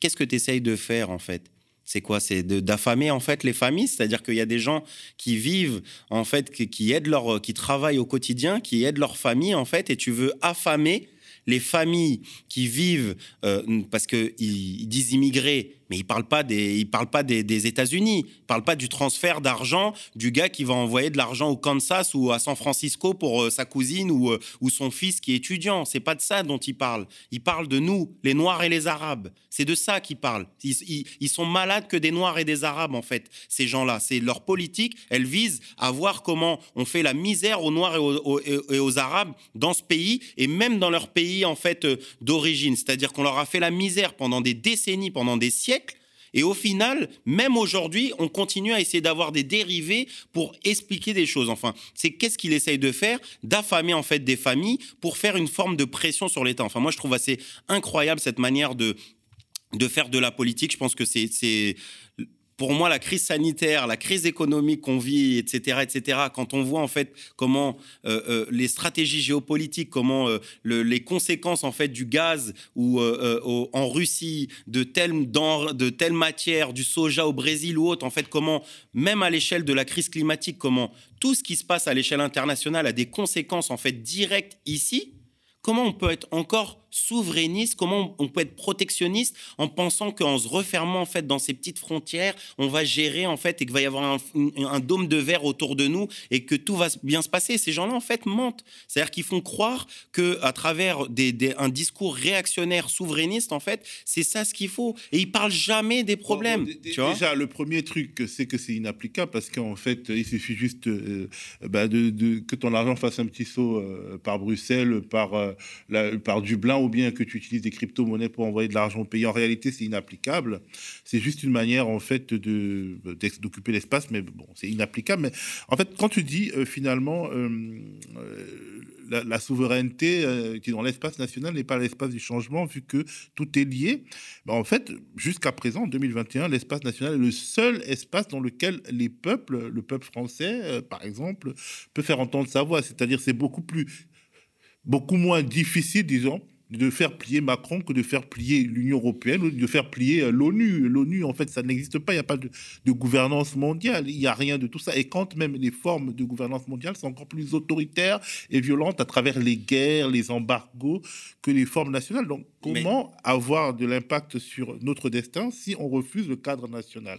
Qu'est-ce que tu essayes de faire, en fait? C'est quoi? C'est d'affamer en fait les familles, c'est-à-dire qu'il y a des gens qui vivent en fait, qui, aident leur, qui travaillent au quotidien, qui aident leur famille en fait, et tu veux affamer les familles qui vivent euh, parce qu'ils ils disent immigrés, mais ils parlent pas des, ils parlent pas des, États-Unis, ils parlent pas du transfert d'argent du gars qui va envoyer de l'argent au Kansas ou à San Francisco pour euh, sa cousine ou, euh, ou son fils qui est étudiant. C'est pas de ça dont ils parlent. Ils parlent de nous, les Noirs et les Arabes. C'est de ça qu'ils parlent. Ils, sont malades que des Noirs et des Arabes en fait. Ces gens-là, c'est leur politique. Elle vise à voir comment on fait la misère aux Noirs et aux, et aux Arabes dans ce pays et même dans leur pays en fait euh, d'origine. C'est-à-dire qu'on leur a fait la misère pendant des décennies, pendant des siècles et au final, même aujourd'hui, on continue à essayer d'avoir des dérivés pour expliquer des choses. Enfin, c'est qu'est-ce qu'il essaye de faire D'affamer en fait des familles pour faire une forme de pression sur l'État. Enfin, moi, je trouve assez incroyable cette manière de de faire de la politique. Je pense que c'est pour moi, la crise sanitaire, la crise économique qu'on vit, etc., etc., quand on voit en fait comment euh, euh, les stratégies géopolitiques, comment euh, les conséquences en fait du gaz ou en Russie, de telle matière, du soja au Brésil ou autre, en fait, comment même à l'échelle de la crise climatique, comment tout ce qui se passe à l'échelle internationale a des conséquences en fait directes ici. Comment on peut être encore souverainiste, comment on peut être protectionniste en pensant qu'en se refermant en fait dans ces petites frontières, on va gérer en fait et qu'il va y avoir un, dôme de verre autour de nous et que tout va bien se passer. Ces gens-là en fait mentent, c'est-à-dire qu'ils font croire que à travers des, un discours réactionnaire souverainiste en fait, c'est ça ce qu'il faut et ils parlent jamais des problèmes. déjà, le premier truc c'est que c'est inapplicable parce qu'en fait il suffit juste euh, bah, de, que ton argent fasse un petit saut euh, par Bruxelles, par euh, par Dublin bien que tu utilises des crypto-monnaies pour envoyer de l'argent au pays. En réalité, c'est inapplicable. C'est juste une manière, en fait, de, d'occuper l'espace, mais bon, c'est inapplicable. Mais en fait, quand tu dis euh, finalement euh, euh, la, souveraineté qui dans l'espace national n'est pas l'espace du changement, vu que tout est lié, ben, en fait, jusqu'à présent, en 2021, l'espace national est le seul espace dans lequel les peuples, le peuple français, par exemple, peut faire entendre sa voix. C'est-à-dire, c'est beaucoup plus beaucoup moins difficile, disons, de faire plier Macron que de faire plier l'Union européenne ou de faire plier euh, l'ONU. L'ONU, en fait, ça n'existe pas. Il n'y a pas de, de gouvernance mondiale. Il n'y a rien de tout ça. Et quand même les formes de gouvernance mondiale sont encore plus autoritaires et violentes à travers les guerres, les embargos que les formes nationales. Donc, comment avoir de l'impact sur notre destin si on refuse le cadre national?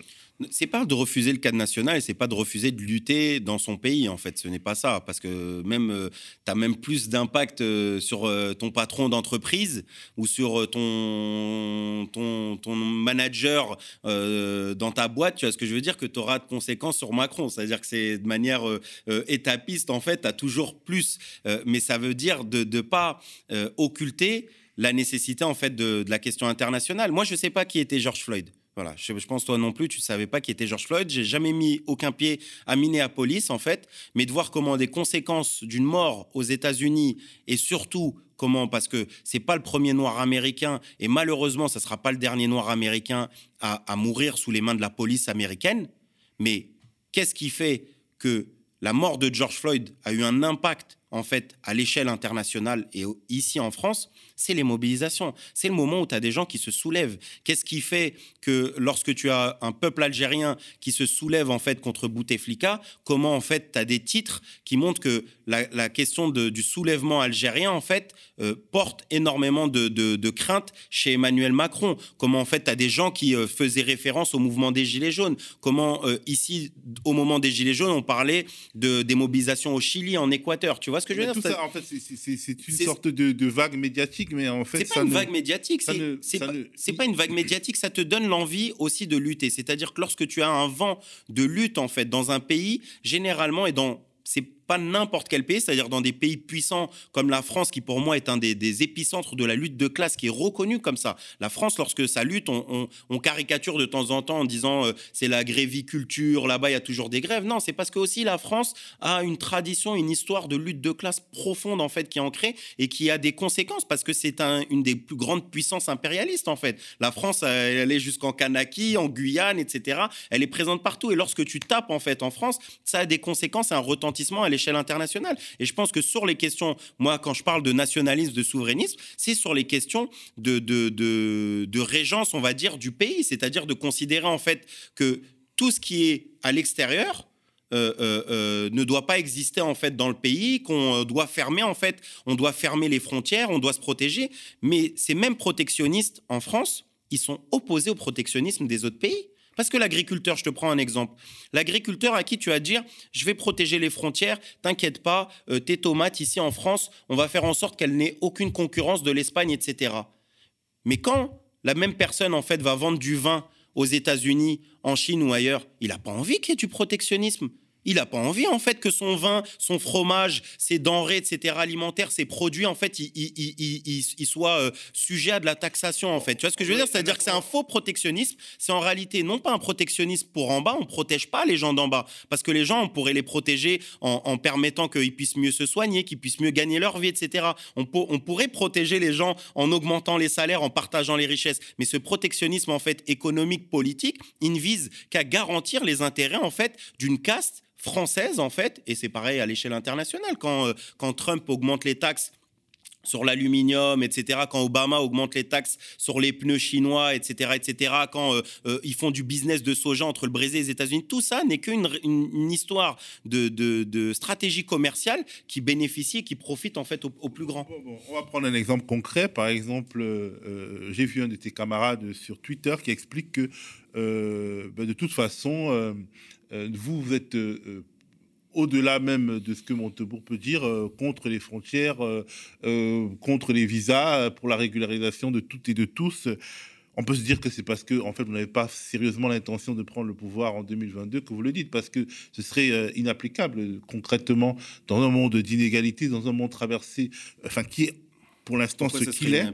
C'est pas de refuser le cadre national c'est pas de refuser de lutter dans son pays en fait. Ce n'est pas ça. Parce que même euh, tu as même plus d'impact euh, sur euh, ton patron d'entreprise ou sur ton ton, ton manager dans ta boîte. Tu vois ce que je veux dire? Que tu auras de conséquences sur Macron. C'est-à-dire que c'est de manière étapiste en fait tu as toujours plus mais ça veut dire de ne pas occulter la nécessité en fait de, de la question internationale. Moi je sais pas qui était George Floyd voilà, je, pense toi non plus, tu savais pas qui était George Floyd. J'ai jamais mis aucun pied à Minneapolis en fait, mais de voir comment des conséquences d'une mort aux États-Unis et surtout comment parce que c'est pas le premier noir américain et malheureusement ça sera pas le dernier noir américain à mourir sous les mains de la police américaine. Mais qu'est-ce qui fait que la mort de George Floyd a eu un impact en fait à l'échelle internationale et ici en France c'est les mobilisations. C'est le moment où tu as des gens qui se soulèvent. Qu'est-ce qui fait que lorsque tu as un peuple algérien qui se soulève en fait contre Bouteflika, comment en fait tu as des titres qui montrent que la, question du soulèvement algérien en fait euh, porte énormément de, de, crainte chez Emmanuel Macron? Comment en fait tu as des gens qui euh, faisaient référence au mouvement des Gilets jaunes? Comment euh, ici, au moment des Gilets jaunes, on parlait de, des mobilisations au Chili, en Équateur. Tu vois? Ce que je veux dire Tout ça, en fait, c'est une sorte de, de vague médiatique mais en fait, c'est pas une vague médiatique. C'est pas, pas, une vague médiatique. Ça te donne l'envie aussi de lutter. C'est-à-dire que lorsque tu as un vent de lutte en fait dans un pays, généralement et dans c'est pas n'importe quel pays, c'est-à-dire dans des pays puissants comme la France, qui pour moi est un des, épicentres de la lutte de classe, qui est reconnu comme ça. La France, lorsque ça lutte, on, caricature de temps en temps en disant euh, c'est la gréviculture, là-bas il y a toujours des grèves. Non, c'est parce que aussi la France a une tradition, une histoire de lutte de classe profonde en fait qui est ancrée et qui a des conséquences parce que c'est une des plus grandes puissances impérialistes en fait. La France, elle est jusqu'en Kanaki, en Guyane, etc. Elle est présente partout et lorsque tu tapes en fait en France, ça a des conséquences, un retentissement. L'échelle internationale. Et je pense que sur les questions, moi, quand je parle de nationalisme, de souverainisme, c'est sur les questions de, de, de, régence, on va dire, du pays. C'est-à-dire de considérer, en fait, que tout ce qui est à l'extérieur, euh, euh, euh, ne doit pas exister en fait dans le pays, qu'on doit fermer en fait, on doit fermer les frontières, on doit se protéger. Mais ces mêmes protectionnistes en France, ils sont opposés au protectionnisme des autres pays. Parce que l'agriculteur, je te prends un exemple. L'agriculteur à qui tu vas dire, je vais protéger les frontières, t'inquiète pas, euh, tes tomates ici en France, on va faire en sorte qu'elles n'aient aucune concurrence de l'Espagne, etc. Mais quand la même personne, en fait, va vendre du vin aux États-Unis, en Chine ou ailleurs, il n'a pas envie qu'il y ait du protectionnisme. Il n'a pas envie, en fait, que son vin, son fromage, ses denrées, etc., alimentaires, ses produits, en fait, ils, soient euh, sujets à de la taxation, en fait. Tu vois ce que je veux dire? C'est-à-dire que c'est un faux protectionnisme. C'est en réalité non pas un protectionnisme pour en bas, on ne protège pas les gens d'en bas. Parce que les gens, on pourrait les protéger en, permettant qu'ils puissent mieux se soigner, qu'ils puissent mieux gagner leur vie, etc. On, on pourrait protéger les gens en augmentant les salaires, en partageant les richesses. Mais ce protectionnisme, en fait, économique, politique, il ne vise qu'à garantir les intérêts, en fait, d'une caste française, en fait, et c'est pareil à l'échelle internationale. Quand, euh, quand Trump augmente les taxes sur l'aluminium, etc., quand Obama augmente les taxes sur les pneus chinois, etc., etc., quand euh, euh, ils font du business de soja entre le Brésil et les États-Unis, tout ça n'est qu'une une, histoire de, stratégie commerciale qui bénéficie, qui profite en fait au, plus grand. on va prendre un exemple concret. Par exemple, j'ai vu un de tes camarades sur Twitter qui explique que ben, de toute façon, vous, vous êtes euh, euh, au-delà même de ce que Montebourg peut dire, contre les frontières, contre les visas, pour la régularisation de toutes et de tous. On peut se dire que c'est parce que, en fait, vous n'avez pas sérieusement l'intention de prendre le pouvoir en 2022 que vous le dites, parce que ce serait inapplicable concrètement dans un monde d'inégalité, dans un monde traversé, enfin, qui est pour l'instant ce qu'il est.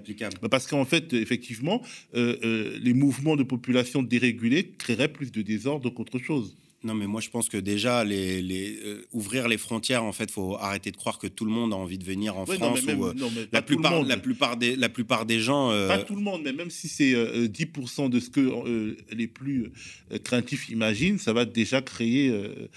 Bah, parce qu'en fait, effectivement, les mouvements de population dérégulés créeraient plus de désordre qu'autre chose. Non, mais moi je pense que déjà, les, les, euh, ouvrir les frontières, en fait, faut arrêter de croire que tout le monde a envie de venir en Ouais, France. même- euh, non, la, plupart, monde. la, plupart des, la plupart des gens. euh, Pas tout le monde, mais même si c'est euh, 10% de ce que les plus craintifs imaginent, ça va déjà créer.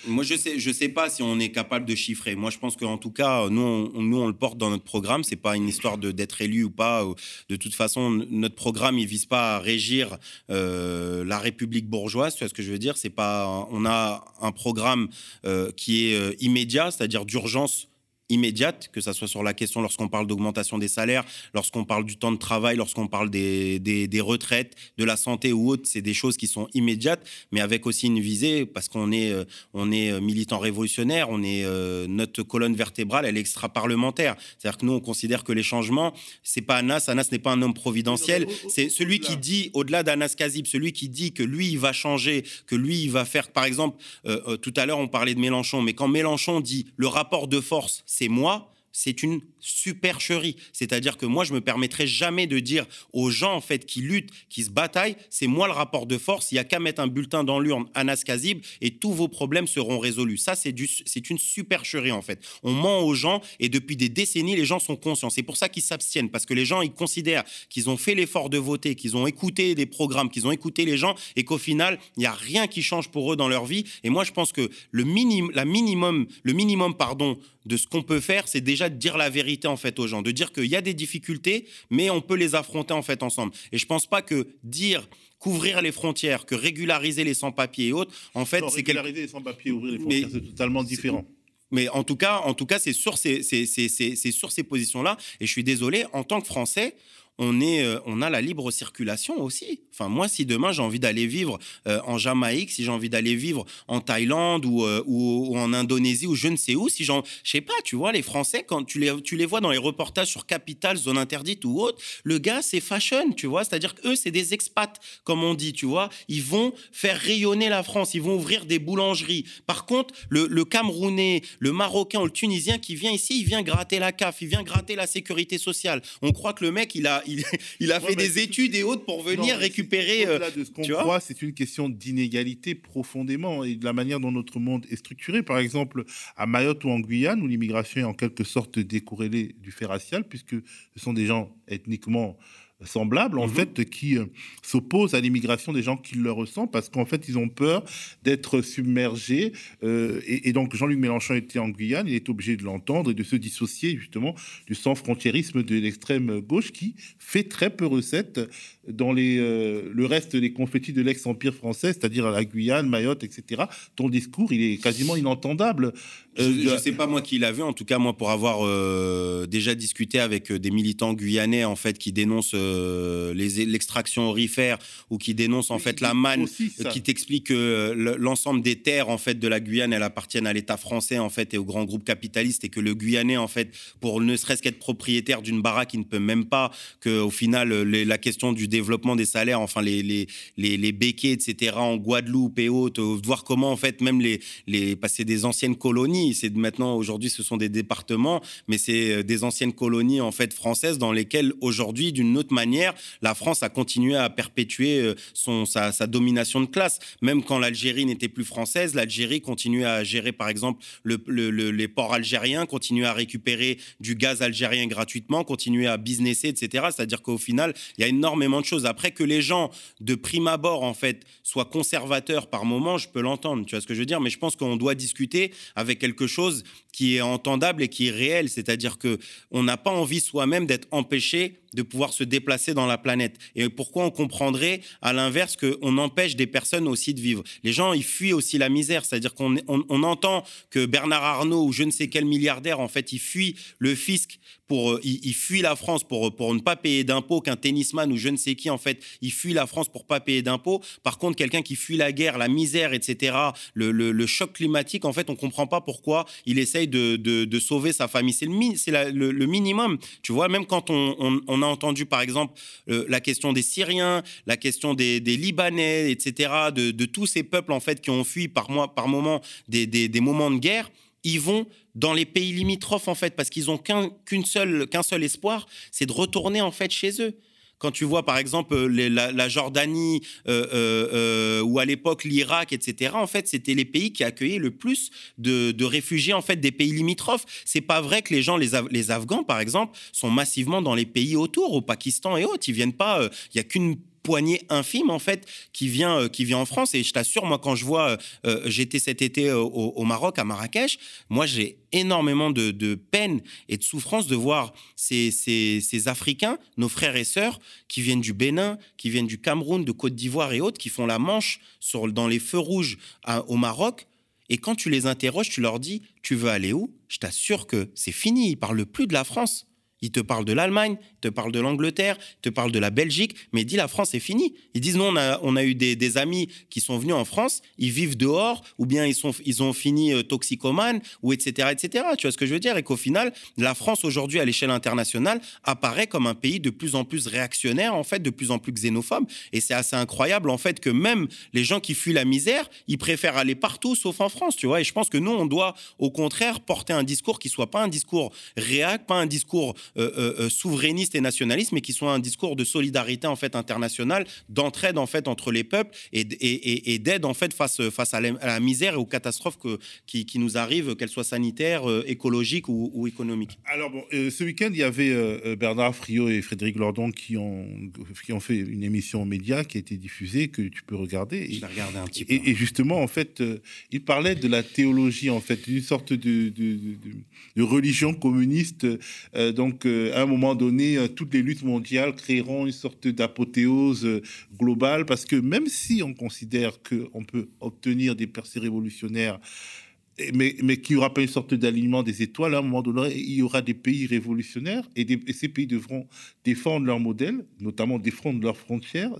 Moi, je sais, je sais pas si on est capable de chiffrer. Moi, je pense qu'en tout cas, nous, on, nous, on le porte dans notre programme. C'est pas une histoire de d'être élu ou pas. De toute façon, notre programme, il vise pas à régir la République bourgeoise. Tu vois ce que je veux dire? C'est pas. On a un programme euh, qui est euh, immédiat, c'est-à-dire d'urgence immédiate, que ça soit sur la question lorsqu'on parle d'augmentation des salaires, lorsqu'on parle du temps de travail, lorsqu'on parle des, des, des retraites, de la santé ou autre, c'est des choses qui sont immédiates, mais avec aussi une visée, parce qu'on est, euh, on est euh, militant révolutionnaire, on est, euh, notre colonne vertébrale, elle est extra-parlementaire. C'est-à-dire que nous, on considère que les changements, c'est pas Anas, Anas n'est pas un homme providentiel, c'est celui qui dit, au-delà d'Anas Kazib, celui qui dit que lui, il va changer, que lui, il va faire, par exemple, euh, tout à l'heure, on parlait de Mélenchon, mais quand Mélenchon dit le rapport de force, c'est moi, c'est une supercherie. C'est-à-dire que moi, je me permettrai jamais de dire aux gens en fait qui luttent, qui se bataillent, c'est moi le rapport de force. Il y a qu'à mettre un bulletin dans l'urne, Anas Kazib, et tous vos problèmes seront résolus. Ça, c'est du, c'est une supercherie en fait. On ment aux gens et depuis des décennies, les gens sont conscients. C'est pour ça qu'ils s'abstiennent parce que les gens ils considèrent qu'ils ont fait l'effort de voter, qu'ils ont écouté des programmes, qu'ils ont écouté les gens et qu'au final, il n'y a rien qui change pour eux dans leur vie. Et moi, je pense que le minimum, la minimum, le minimum, pardon, de ce qu'on peut faire, c'est déjà de dire la vérité en fait aux gens, de dire qu'il y a des difficultés, mais on peut les affronter en fait ensemble. Et je pense pas que dire couvrir les frontières, que régulariser les sans-papiers et autres, en fait, c'est régulariser les sans-papiers, ouvrir les frontières, c'est totalement différent. mais en tout cas, en tout cas, c'est sur ces, sur ces positions-là. Et je suis désolé, en tant que Français, on est, euh, a la libre circulation aussi. Enfin, moi, si demain j'ai envie d'aller vivre euh, en Jamaïque, si j'ai envie d'aller vivre en Thaïlande ou, euh, ou en Indonésie ou je ne sais où, si j'en, je sais pas, tu vois, les Français quand tu les, tu les vois dans les reportages sur Capital, zone interdite ou autre, le gars c'est fashion, tu vois, c'est-à-dire qu'eux c'est des expats, comme on dit, tu vois, ils vont faire rayonner la France, ils vont ouvrir des boulangeries. Par contre, le, le Camerounais, le Marocain ou le Tunisien qui vient ici, il vient gratter la CAF, il vient gratter la sécurité sociale. On croit que le mec, il a, il, il a Ouais, fait des études et autres pour venir Non, récupérer. euh, Au-delà de ce qu'on tu vois croit, c'est une question d'inégalité profondément et de la manière dont notre monde est structuré. Par exemple, à Mayotte ou en Guyane, où l'immigration est en quelque sorte décorrélée du fait racial, puisque ce sont des gens ethniquement semblables, en Mhm. fait, qui euh, s'opposent à l'immigration des gens qui le ressentent, parce qu'en fait, ils ont peur d'être submergés. euh, et, et donc, Jean-Luc Mélenchon était en Guyane, il est obligé de l'entendre et de se dissocier, justement, du sans-frontiérisme de l'extrême gauche, qui fait très peu recette dans les, euh, le reste des confettis de l'ex-empire français, c'est-à-dire la Guyane, Mayotte, etc. Ton discours, il est quasiment inentendable. Euh, Je, je sais pas moi qui l'a vu, en tout cas moi pour avoir euh, déjà discuté avec des militants guyanais en fait qui dénoncent l'extraction aurifère ou qui dénoncent en fait la manne, qui t'explique que le- l'ensemble des terres en fait de la Guyane elles appartiennent à l'État français en fait et aux grands groupes capitalistes et que le Guyanais en fait pour ne serait-ce qu'être propriétaire d'une baraque il ne peut même pas que au final les- la question du développement des salaires enfin les les les, béquets etc en Guadeloupe et autres euh, voir comment en fait même les les passer des anciennes colonies c'est maintenant aujourd'hui ce sont des départements mais c'est euh, des anciennes colonies en fait françaises dans lesquelles aujourd'hui d'une autre manière la France a continué à perpétuer euh, son sa, domination de classe. Même quand l'Algérie n'était plus française l'Algérie continuait à gérer par exemple le, le- le- les ports algériens continuait à récupérer du gaz algérien gratuitement continuait à businesser etc c'est-à-dire qu'au final il y a énormément de après que les gens de prime abord en fait soient conservateurs par moment je peux l'entendre tu vois ce que je veux dire mais je pense qu'on doit discuter avec quelque chose qui est entendable et qui est réel. C'est-à-dire que on n'a pas envie soi-même d'être empêché de pouvoir se déplacer dans la planète. Et pourquoi on comprendrait, à l'inverse, qu'on empêche des personnes aussi de vivre? Les gens, ils fuient aussi la misère. C'est-à-dire qu'on on, entend que Bernard Arnault ou je ne sais quel milliardaire, en fait, il fuit le fisc pour, euh, il, fuit la France pour, pour ne pas payer d'impôts, qu'un tennisman ou je ne sais qui, en fait, il fuit la France pour pas payer d'impôts. Par contre, quelqu'un qui fuit la guerre, la misère, etc., le, choc climatique, en fait, on comprend pas pourquoi il essaye de, de, sauver sa famille. C'est le, le, minimum. Tu vois, même quand on a entendu, par exemple, euh, la question des Syriens, la question des, Libanais, etc., de, tous ces peuples, en fait, qui ont fui par, mois, par moment des, moments de guerre, ils vont dans les pays limitrophes, en fait, parce qu'ils ont qu'un qu'un seul espoir, c'est de retourner, en fait, chez eux. Quand tu vois par exemple euh, la, Jordanie euh, euh, ou à l'époque l'Irak, etc. En fait, c'était les pays qui accueillaient le plus de, réfugiés en fait des pays limitrophes. C'est pas vrai que les gens, les, Af- les Afghans par exemple, sont massivement dans les pays autour, au Pakistan et autres. Ils viennent pas. Il y a qu'une poignée infime en fait qui vient euh, qui vient en France et je t'assure moi quand je vois euh, euh, j'étais cet été au, Maroc à Marrakech moi j'ai énormément de, de peine et de souffrance de voir ces, ces, ces Africains, nos frères et sœurs, qui viennent du Bénin, qui viennent du Cameroun, de Côte d'Ivoire et autres, qui font la manche sur, dans les feux rouges au Maroc. Et quand tu les interroges, tu leur dis Tu veux aller où? Je t'assure que c'est fini. Ils parlent plus de la France. Ils te parlent de l'Allemagne, te parlent de l'Angleterre, te parlent de la Belgique, mais disent la France c'est fini. Ils disent nous on a, on a eu des, des amis qui sont venus en France, ils vivent dehors ou bien ils, sont, ils ont fini euh, toxicomanes ou etc etc. Tu vois ce que je veux dire? Et qu'au final la France aujourd'hui à l'échelle internationale apparaît comme un pays de plus en plus réactionnaire en fait, de plus en plus xénophobe et c'est assez incroyable en fait que même les gens qui fuient la misère, ils préfèrent aller partout sauf en France, tu vois. Et je pense que nous on doit au contraire porter un discours qui soit pas un discours réac, pas un discours euh, euh, euh, souverainiste et mais qui soit un discours de solidarité en fait internationale, d'entraide en fait entre les peuples et, et, et- d'aide en fait face face à la, à la misère et aux catastrophes que, qui, qui nous arrivent, qu'elles soient sanitaires, euh, écologiques ou, ou économiques. Alors bon, euh, ce week-end, il y avait euh, euh, Bernard Friot et Frédéric Lordon qui ont, qui ont fait une émission aux médias qui a été diffusée, que tu peux regarder. Et, Je regardé un petit peu. et, justement, en fait, ils parlaient de la théologie, en fait, d'une sorte de, de, de- religion communiste. Donc, à un moment donné, toutes les luttes mondiales créeront une sorte d'apothéose euh, globale, parce que même si on considère qu'on peut obtenir des percées révolutionnaires mais, mais qu'il n'y aura pas une sorte d'alignement des étoiles, à un moment donné, il y aura des pays révolutionnaires et, des- et ces pays devront défendre leur modèle, notamment défendre leurs frontières.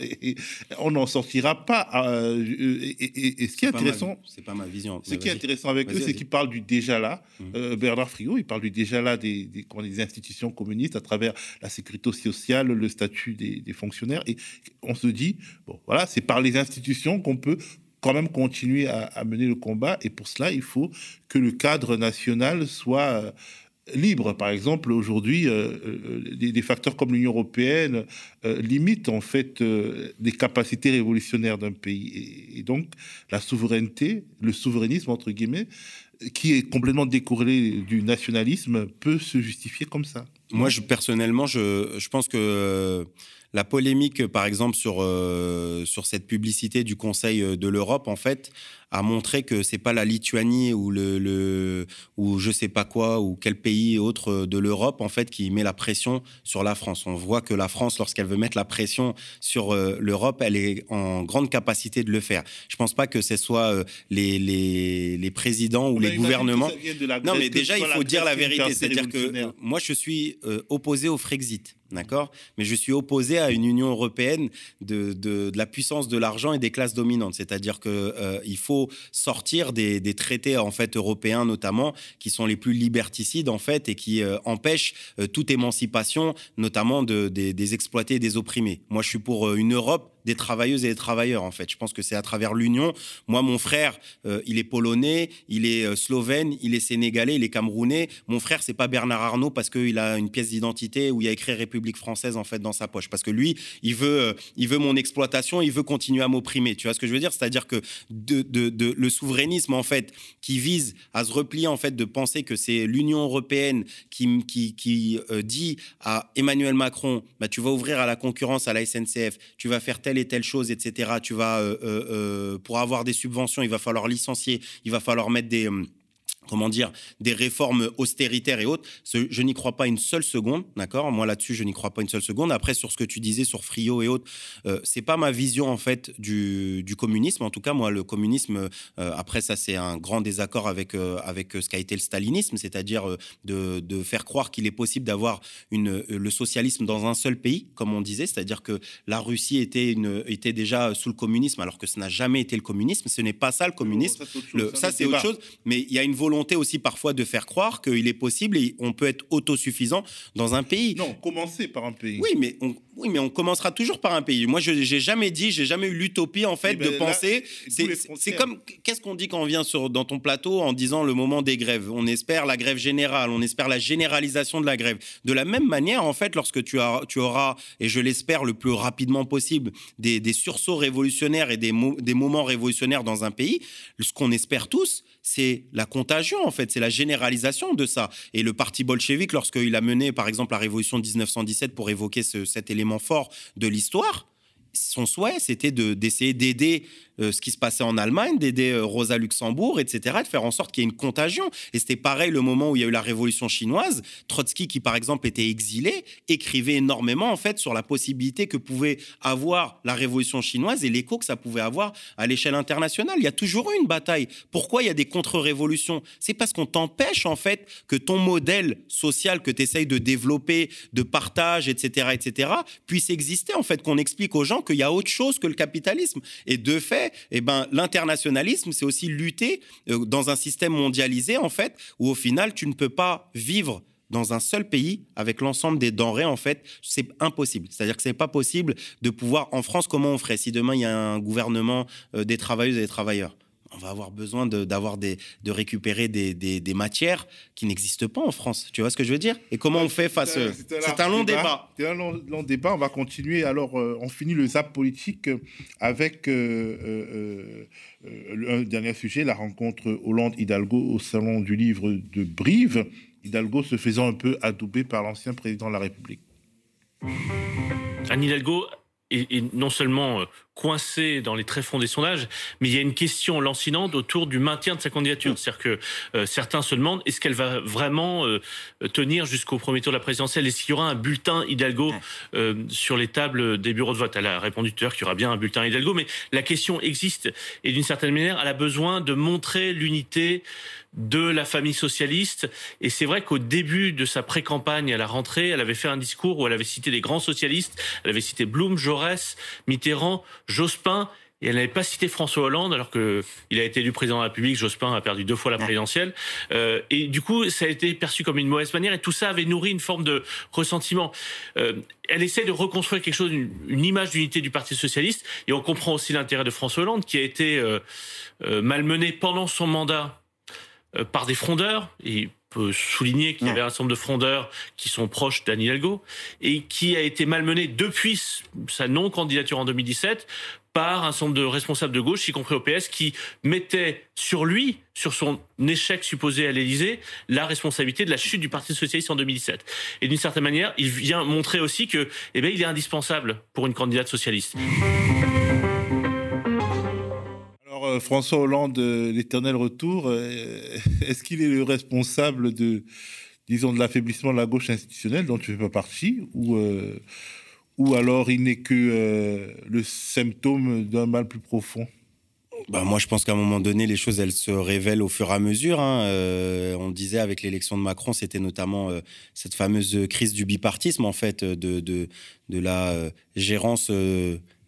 Et, et on n'en sortira pas. euh, et, ce qui est intéressant, C'est pas ma vision. ce qui est intéressant avec eux, c'est qu'ils parlent du déjà là. Euh, Bernard Friot, il parle du déjà là des, des, des institutions communistes à travers la sécurité sociale, le statut des, des fonctionnaires. Et on se dit, bon, voilà, c'est par les institutions qu'on peut quand même continuer à, mener le combat. Et pour cela, il faut que le cadre national soit euh, libre. Par exemple, aujourd'hui, euh, euh, des, facteurs comme l'Union européenne limitent en fait les capacités révolutionnaires d'un pays. Et, donc, la souveraineté, le souverainisme, entre guillemets, qui est complètement décorrélé du nationalisme, peut se justifier comme ça. Moi, je, personnellement, je, pense que la polémique, par exemple, sur, euh, cette publicité du Conseil euh, de l'Europe, en fait, a montré que c'est pas la Lituanie ou le, le ou je sais pas quoi ou quel pays autre de l'Europe en fait qui met la pression sur la France. On voit que la France, lorsqu'elle veut mettre la pression sur euh, l'Europe, elle est en grande capacité de le faire. Je pense pas que ce soit euh, les, les, les présidents ou les gouvernements. Non, mais déjà, il faut dire la vérité. C'est-à-dire que moi, je suis euh, opposé au Frexit, d'accord? Mais je suis opposé à une Union européenne de, de, de la puissance de l'argent et des classes dominantes. C'est-à-dire euh, il faut sortir des, des traités en fait européens, notamment, qui sont les plus liberticides en fait et qui euh, empêchent euh, toute émancipation, notamment de, des, des exploités et des opprimés. Moi, je suis pour euh, une Europe des travailleuses et des travailleurs en fait. Je pense que c'est à travers l'union. Moi, mon frère, euh, il est polonais, il est euh, slovène, il est sénégalais, il est camerounais. Mon frère, c'est pas Bernard Arnault parce qu'il a une pièce d'identité où il y a écrit République française en fait dans sa poche. Parce que lui, il veut, euh, il veut mon exploitation, il veut continuer à m'opprimer. Tu vois ce que je veux dire? C'est-à-dire que le souverainisme en fait qui vise à se replier en fait de penser que c'est l'Union européenne qui, qui, qui euh, dit à Emmanuel Macron, bah, tu vas ouvrir à la concurrence à la SNCF, tu vas faire telle chose, etc. Tu vas, euh, euh, euh, pour avoir des subventions, il va falloir licencier, il va falloir mettre des... comment dire, des réformes austéritaires et autres. Ce- je n'y crois pas une seule seconde, d'accord? Moi là-dessus, je n'y crois pas une seule seconde. Après, sur ce que tu disais sur Frio et autres, euh, c'est pas ma vision en fait du, du communisme. En tout cas, moi, le communisme, euh, après ça, c'est un grand désaccord avec euh, avec ce qu'a été le stalinisme, c'est-à-dire euh, de, de faire croire qu'il est possible d'avoir une euh, le socialisme dans un seul pays, comme on disait, c'est-à-dire que la Russie était une était déjà sous le communisme, alors que ce n'a jamais été le communisme. Ce n'est pas ça le communisme. Ça, c'est autre. Le- Ça, ça, chose. Mais il y a une volonté aussi parfois de faire croire qu'il est possible et on peut être autosuffisant dans un pays. Non, commencer par un pays. Oui, mais on- Oui, mais on commencera toujours par un pays. Moi, je j'ai jamais dit, j'ai jamais eu l'utopie en fait Eh ben, de là, penser. C'est comme qu'est-ce qu'on dit quand on vient sur dans ton plateau en disant le moment des grèves? On espère la grève générale, on espère la généralisation de la grève. De la même manière, en fait, lorsque tu as tu auras et je l'espère le plus rapidement possible des, des sursauts révolutionnaires et des mo- des moments révolutionnaires dans un pays, ce qu'on espère tous, c'est la contagion, en fait, c'est la généralisation de ça. Et le parti bolchevique, lorsqu'il a mené, par exemple, la révolution de 1917 pour évoquer ce- cet élément fort de l'histoire, son souhait, c'était de- d'essayer d'aider euh, ce qui se passait en Allemagne, d'aider euh, Rosa Luxembourg, etc., de faire en sorte qu'il y ait une contagion. Et c'était pareil le moment où il y a eu la révolution chinoise. Trotsky, qui par exemple était exilé, écrivait énormément en fait sur la possibilité que pouvait avoir la révolution chinoise et l'écho que ça pouvait avoir à l'échelle internationale. Il y a toujours eu une bataille. Pourquoi il y a des contre-révolutions? C'est parce qu'on t'empêche en fait que ton modèle social que tu essayes de développer, de partage, etc., etc., puisse exister en fait, qu'on explique aux gens qu'il y a autre chose que le capitalisme. Et de fait, eh ben, l'internationalisme, c'est aussi lutter euh, dans un système mondialisé, en fait, où au final, tu ne peux pas vivre dans un seul pays avec l'ensemble des denrées, en fait, c'est impossible. C'est-à-dire que c'est pas possible de pouvoir, en France, comment on ferait si demain il y a un gouvernement euh, des travailleuses et des travailleurs? On va avoir besoin de, d'avoir des, de récupérer des, des, des matières qui n'existent pas en France. Tu vois ce que je veux dire? Et comment on fait face C'est un- C'est large un long débat. C'est un long, long débat. On va continuer. Alors, euh, on finit le zap politique euh, avec euh, euh, euh, un dernier sujet, la rencontre Hollande-Hidalgo au Salon du Livre de Brive. Hidalgo se faisant un peu adouber par l'ancien président de la République. Anne Hidalgo est, est non seulement euh, coincée dans les tréfonds des sondages, mais il y a une question lancinante autour du maintien de sa candidature. C'est-à-dire que euh, certains se demandent est-ce qu'elle va vraiment euh, tenir jusqu'au premier tour de la présidentielle? Est-ce qu'il y aura un bulletin Hidalgo euh, sur les tables des bureaux de vote? Elle a répondu tout à l'heure qu'il y aura bien un bulletin Hidalgo, mais la question existe. Et d'une certaine manière, elle a besoin de montrer l'unité de la famille socialiste. Et c'est vrai qu'au début de sa pré-campagne à la rentrée, elle avait fait un discours où elle avait cité les grands socialistes. Elle avait cité Blum, Jaurès, Mitterrand, Jospin. Et elle n'avait pas cité François Hollande, alors que il a été élu président de la République. Jospin a perdu deux fois la présidentielle. Euh, et du coup, ça a été perçu comme une mauvaise manière. Et tout ça avait nourri une forme de ressentiment. Euh, elle essaie de reconstruire quelque chose, une, une image d'unité du Parti socialiste. Et on comprend aussi l'intérêt de François Hollande, qui a été euh, euh, malmené pendant son mandat par des frondeurs. Et peut souligner qu'il y avait un certain nombre de frondeurs qui sont proches d'Anne Hidalgo et qui a été malmené depuis sa non-candidature en 2017 par un certain nombre de responsables de gauche, y compris au PS, qui mettaient sur lui, sur son échec supposé à l'Élysée, la responsabilité de la chute du Parti socialiste en 2017. Et d'une certaine manière, il vient montrer aussi que, eh bien, il est indispensable pour une candidate socialiste. Euh, François Hollande, euh, l'éternel retour, euh, est-ce qu'il est le responsable de, disons, de l'affaiblissement de la gauche institutionnelle dont tu fais pas partie ou, ou alors il n'est que le symptôme d'un mal plus profond? Bah, moi, je pense qu'à un moment donné, les choses, elles se révèlent au fur et à mesure. hein. On disait avec l'élection de Macron, c'était notamment cette fameuse crise du bipartisme, en fait, de, de, la gérance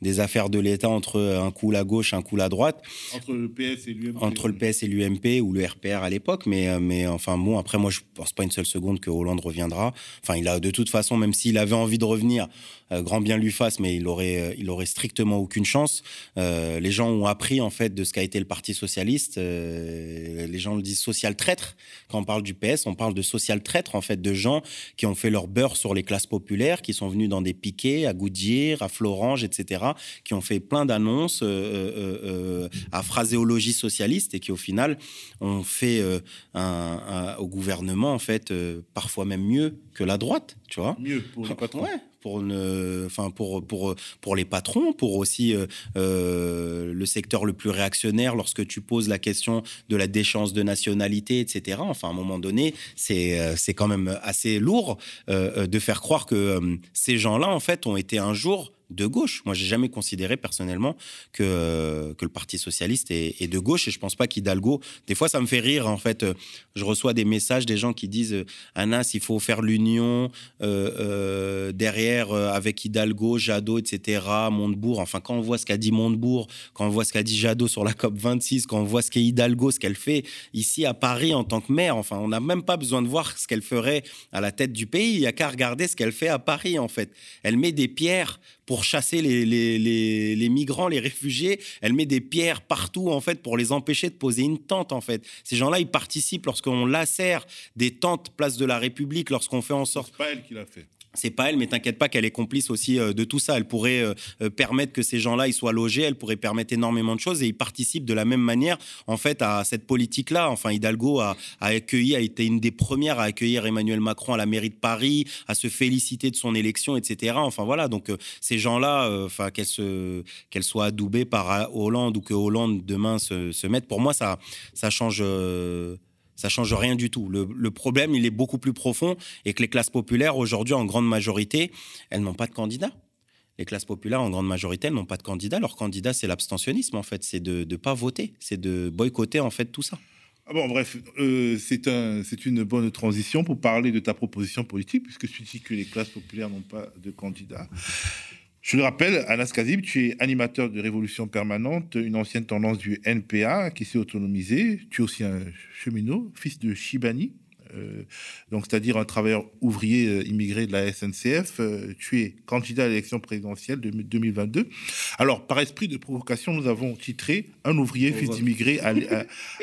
des affaires de l'État entre euh, un coup la gauche, un coup la droite, entre le PS et l'UMP entre le PS et l'UMP ou le RPR à l'époque. Mais, euh, mais enfin, bon, après, moi, je pense pas une seule seconde que Hollande reviendra. Enfin, il a de toute façon, même s'il avait envie de revenir, grand bien lui fasse, mais il aurait, euh, strictement aucune chance. Euh, les gens ont appris, en fait, de ce qu'a été le Parti Socialiste. Euh, les gens le disent social traître. Quand on parle du PS, on parle de social traître, en fait, de gens qui ont fait leur beurre sur les classes populaires, qui sont venus dans des piquets à Goodyear, à Florange, etc., qui ont fait plein d'annonces euh, euh, euh, à phraséologie socialiste et qui, au final, ont fait euh, au gouvernement, en fait, euh, parfois même mieux que la droite, tu vois. Mieux pour les patrons. Ouais, pour, ne, enfin pour, pour, pour les patrons, pour aussi euh, euh, le secteur le plus réactionnaire lorsque tu poses la question de la déchéance de nationalité, etc. Enfin, à un moment donné, c'est euh, c'est quand même assez lourd euh, de faire croire que euh, ces gens-là, en fait, ont été un jour de gauche. Moi, j'ai jamais considéré personnellement que, que le Parti socialiste est, de gauche et je pense pas qu'Hidalgo. Des fois, ça me fait rire. En fait, Euh, je reçois des messages des gens qui disent euh, Anas, il faut faire l'union euh, euh, derrière euh, avec Hidalgo, Jadot, etc. Montebourg. Enfin, quand on voit ce qu'a dit Montebourg, quand on voit ce qu'a dit Jadot sur la COP 26, quand on voit ce qu'est Hidalgo, ce qu'elle fait ici à Paris en tant que maire. Enfin, on n'a même pas besoin de voir ce qu'elle ferait à la tête du pays. Il n'y a qu'à regarder ce qu'elle fait à Paris, en fait. Elle met des pierres pour chasser les, les, les, migrants, les réfugiés. Elle met des pierres partout, en fait, pour les empêcher de poser une tente, en fait. Ces gens-là, ils participent lorsqu'on lacère des tentes place de la République, lorsqu'on fait en sorte C'est pas elle qui l'a fait. C'est pas elle, mais t'inquiète pas qu'elle est complice aussi euh, de tout ça. Elle pourrait euh, euh, permettre que ces gens-là ils soient logés, elle pourrait permettre énormément de choses et ils participent de la même manière en fait à cette politique-là. Enfin, Hidalgo a, accueilli, a été une des premières à accueillir Emmanuel Macron à la mairie de Paris, à se féliciter de son élection, etc. Enfin voilà, donc ces gens-là, enfin qu'elles se, soient adoubées par Hollande ou que Hollande demain se, mette, pour moi ça, ça change. Ça change rien du tout. Le, problème, il est beaucoup plus profond et que les classes populaires, aujourd'hui, en grande majorité, elles n'ont pas de candidat. Les classes populaires, en grande majorité, elles n'ont pas de candidat. Leur candidat, c'est l'abstentionnisme, en fait. C'est de ne pas voter. C'est de boycotter, en fait, tout ça. Ah bon, bref, euh, c'est un, c'est une bonne transition pour parler de ta proposition politique, puisque tu dis que les classes populaires n'ont pas de candidat. Je le rappelle, Anas Kazib, tu es animateur de Révolution Permanente, une ancienne tendance du NPA qui s'est autonomisée. Tu es aussi un cheminot, fils de Shibani, euh, donc c'est-à-dire un travailleur ouvrier euh, immigré de la SNCF. Euh, tu es candidat à l'élection présidentielle de 2022. Alors, par esprit de provocation, nous avons titré Un ouvrier, fils d'immigré à,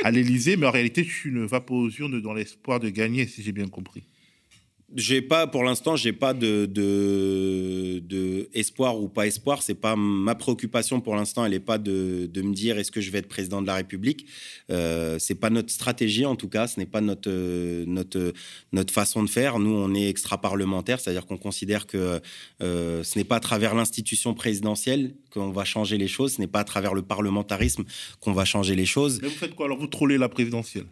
à l'Élysée, mais en réalité, tu ne vas pas aux urnes dans l'espoir de gagner, si j'ai bien compris. J'ai pas, pour l'instant, j'ai pas de, de, de espoir ou pas espoir. C'est pas ma préoccupation pour l'instant. Elle est pas de, de me dire est-ce que je vais être président de la République? Euh, c'est pas notre stratégie en tout cas. Ce n'est pas notre notre notre façon de faire. Nous, on est extra parlementaire, c'est-à-dire qu'on considère que euh, ce n'est pas à travers l'institution présidentielle qu'on va changer les choses. Ce n'est pas à travers le parlementarisme qu'on va changer les choses. Mais vous faites quoi? Alors, vous trollez la présidentielle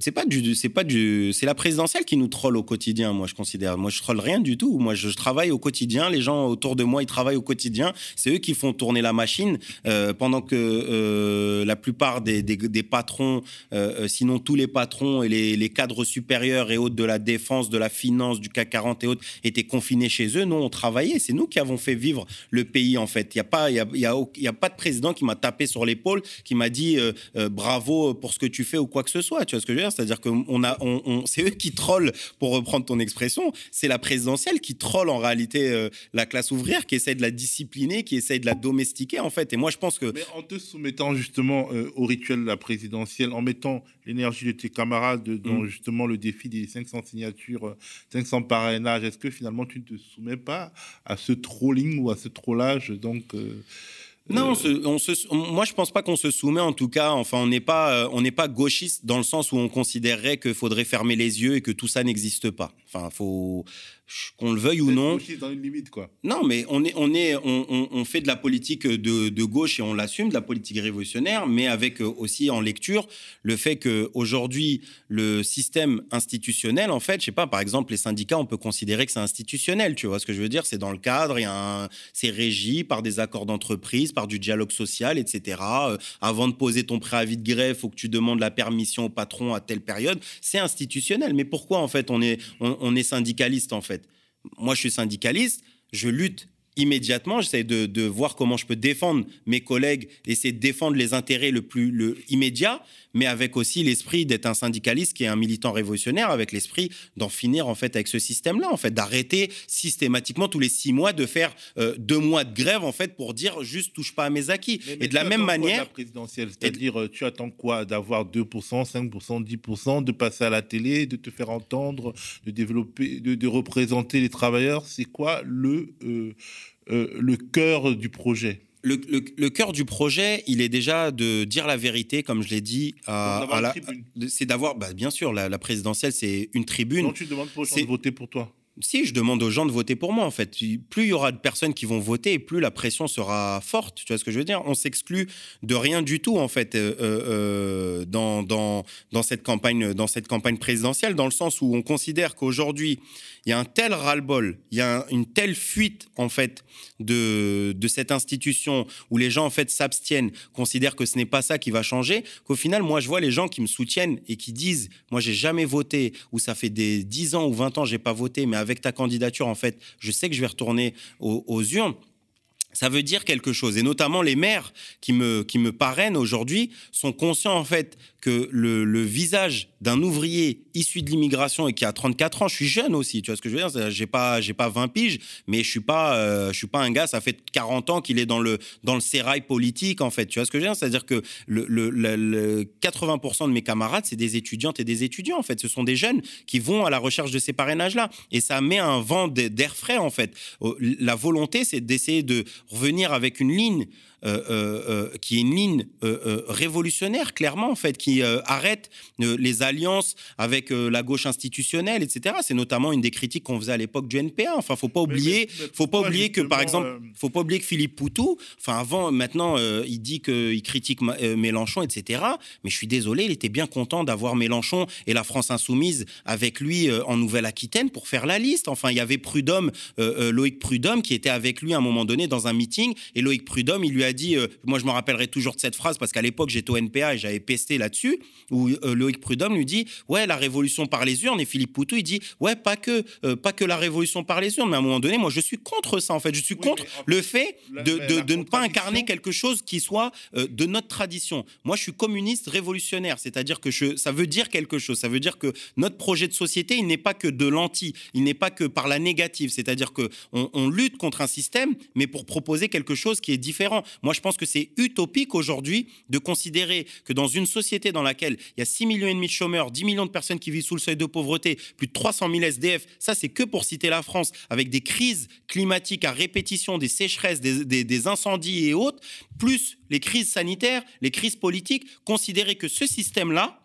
C'est pas du, c'est pas du, c'est la présidentielle qui nous troll au quotidien. Moi, je considère. Moi, je troll rien du tout. Moi, je, travaille au quotidien. Les gens autour de moi, ils travaillent au quotidien. C'est eux qui font tourner la machine, euh, pendant que euh, la plupart des, des, patrons, euh, sinon tous les patrons et les, les cadres supérieurs et autres de la défense, de la finance, du CAC 40 et autres étaient confinés chez eux. Nous, on travaillait. C'est nous qui avons fait vivre le pays. En fait, il y a pas, il y a, y y a pas de président qui m'a tapé sur l'épaule, qui m'a dit bravo pour ce que tu fais ou quoi que ce soit. Tu vois ce que je veux dire C'est-à-dire que on a, on, on- c'est eux qui trollent, pour reprendre ton expression. C'est la présidentielle qui troll en réalité euh, la classe ouvrière, qui essaie de la discipliner, qui essaie de la domestiquer en fait. Et moi, je pense que Mais en te soumettant justement euh, au rituel de la présidentielle, en mettant l'énergie de tes camarades dans Mm. justement le défi des 500 signatures, euh, 500 parrainages, est-ce que finalement tu ne te soumets pas à ce trolling ou à ce trollage donc euh, Non, on se- on se- on- moi je pense pas qu'on se soumet en tout cas. Enfin, on n'est pas, euh, on n'est pas gauchiste dans le sens où on considérerait qu'il faudrait fermer les yeux et que tout ça n'existe pas. Enfin, faut qu'on le veuille ou non. dans une limite quoi. Non, mais on est, on est, on, on- on fait de la politique de, de gauche et on l'assume, de la politique révolutionnaire, mais avec euh, aussi en lecture le fait que aujourd'hui le système institutionnel, en fait, je sais pas, par exemple les syndicats, on peut considérer que c'est institutionnel, tu vois ce que je veux dire? C'est dans le cadre, c'est régi par des accords d'entreprise, par du dialogue social, etc. Euh, avant de poser ton préavis de grève, faut que tu demandes la permission au patron à telle période. C'est institutionnel. Mais pourquoi en fait on est, on, on est syndicaliste en fait? Moi, je suis syndicaliste, je lutte immédiatement, j'essaie de, voir comment je peux défendre mes collègues, essayer de défendre les intérêts le plus le immédiat, mais avec aussi l'esprit d'être un syndicaliste qui est un militant révolutionnaire, avec l'esprit d'en finir en fait avec ce système-là, en fait, d'arrêter systématiquement tous les six mois de faire euh, deux mois de grève en fait pour dire juste touche pas à mes acquis. Mais- Et de la même manière, la présidentielle, c'est-à-dire euh, tu attends quoi D'avoir 2%, 5%, 10%, de passer à la télé, de te faire entendre, de développer, de, de représenter les travailleurs? C'est quoi le euh, euh, le cœur du projet? Le, le- le cœur du projet, il est déjà de dire la vérité, comme je l'ai dit, de- c'est d'avoir, bah, bien sûr, la, la présidentielle, c'est une tribune. Non, tu demandes pas aux gens c'est- de voter pour toi. Si, je demande aux gens de voter pour moi, en fait. Plus il y aura de personnes qui vont voter, plus la pression sera forte. Tu vois ce que je veux dire? On s'exclut de rien du tout, en fait, euh, euh, dans, dans, dans, cette campagne, dans cette campagne présidentielle, dans le sens où on considère qu'aujourd'hui, il y a un tel ras-le-bol, il y a une telle fuite, en fait, de, de cette institution où les gens, en fait, s'abstiennent, considèrent que ce n'est pas ça qui va changer, qu'au final, moi, je vois les gens qui me soutiennent et qui disent, moi, j'ai jamais voté, ou ça fait des 10 ans ou 20 ans, j'ai pas voté, mais avec ta candidature, en fait, je sais que je vais retourner aux, urnes ça veut dire quelque chose. Et notamment les maires qui me, qui me parrainent aujourd'hui sont conscients en fait que le, visage d'un ouvrier issu de l'immigration et qui a 34 ans, je suis jeune aussi, tu vois ce que je veux dire? J'ai pas pas 20 piges, mais je suis pas euh, je suis pas un gars, ça fait 40 ans qu'il est dans le dans le sérail politique en fait, tu vois ce que je veux dire? C'est-à-dire que le, le, 80% de mes camarades, c'est des étudiantes et des étudiants en fait, ce sont des jeunes qui vont à la recherche de ces parrainages là et ça met un vent d'air frais en fait. La volonté c'est d'essayer de revenir avec une ligne qui est une ligne révolutionnaire, clairement, en fait, qui arrête les alliances avec la gauche institutionnelle, etc. C'est notamment une des critiques qu'on faisait à l'époque du NPA. Enfin, faut pas oublier, faut pas oublier que, par exemple, faut pas oublier que Philippe Poutou, enfin, avant, maintenant, il dit qu'il critique Mélenchon, etc. Mais je suis désolé, il était bien content d'avoir Mélenchon et la France insoumise avec lui en Nouvelle-Aquitaine pour faire la liste. Enfin, il y avait Prudhomme, Loïc Prudhomme, qui était avec lui à un moment donné dans un meeting, et Loïc Prudhomme, il lui a dit, euh, moi je me rappellerai toujours de cette phrase parce qu'à l'époque j'étais au NPA et j'avais pesté là-dessus, où euh, Loïc Prudhomme lui dit, ouais, la révolution par les urnes, et Philippe Poutou, il dit, ouais, pas que, euh, pas que la révolution par les urnes, mais à un moment donné, moi je suis contre ça en fait, je suis contre le fait de, de, ne pas incarner quelque chose qui soit de notre tradition. Moi je suis communiste révolutionnaire, c'est-à-dire que je, ça veut dire quelque chose, ça veut dire que notre projet de société, il n'est pas que de l'anti, il n'est pas que par la négative, c'est-à-dire que on, on lutte contre un système, mais pour proposer quelque chose qui est différent. Moi, je pense que c'est utopique aujourd'hui de considérer que dans une société dans laquelle il y a 6 millions de chômeurs, 10 millions de personnes qui vivent sous le seuil de pauvreté, plus de 300 000 SDF, ça c'est que pour citer la France, avec des crises climatiques à répétition, des sécheresses, des, incendies et autres, plus les crises sanitaires, les crises politiques, considérer que ce système-là,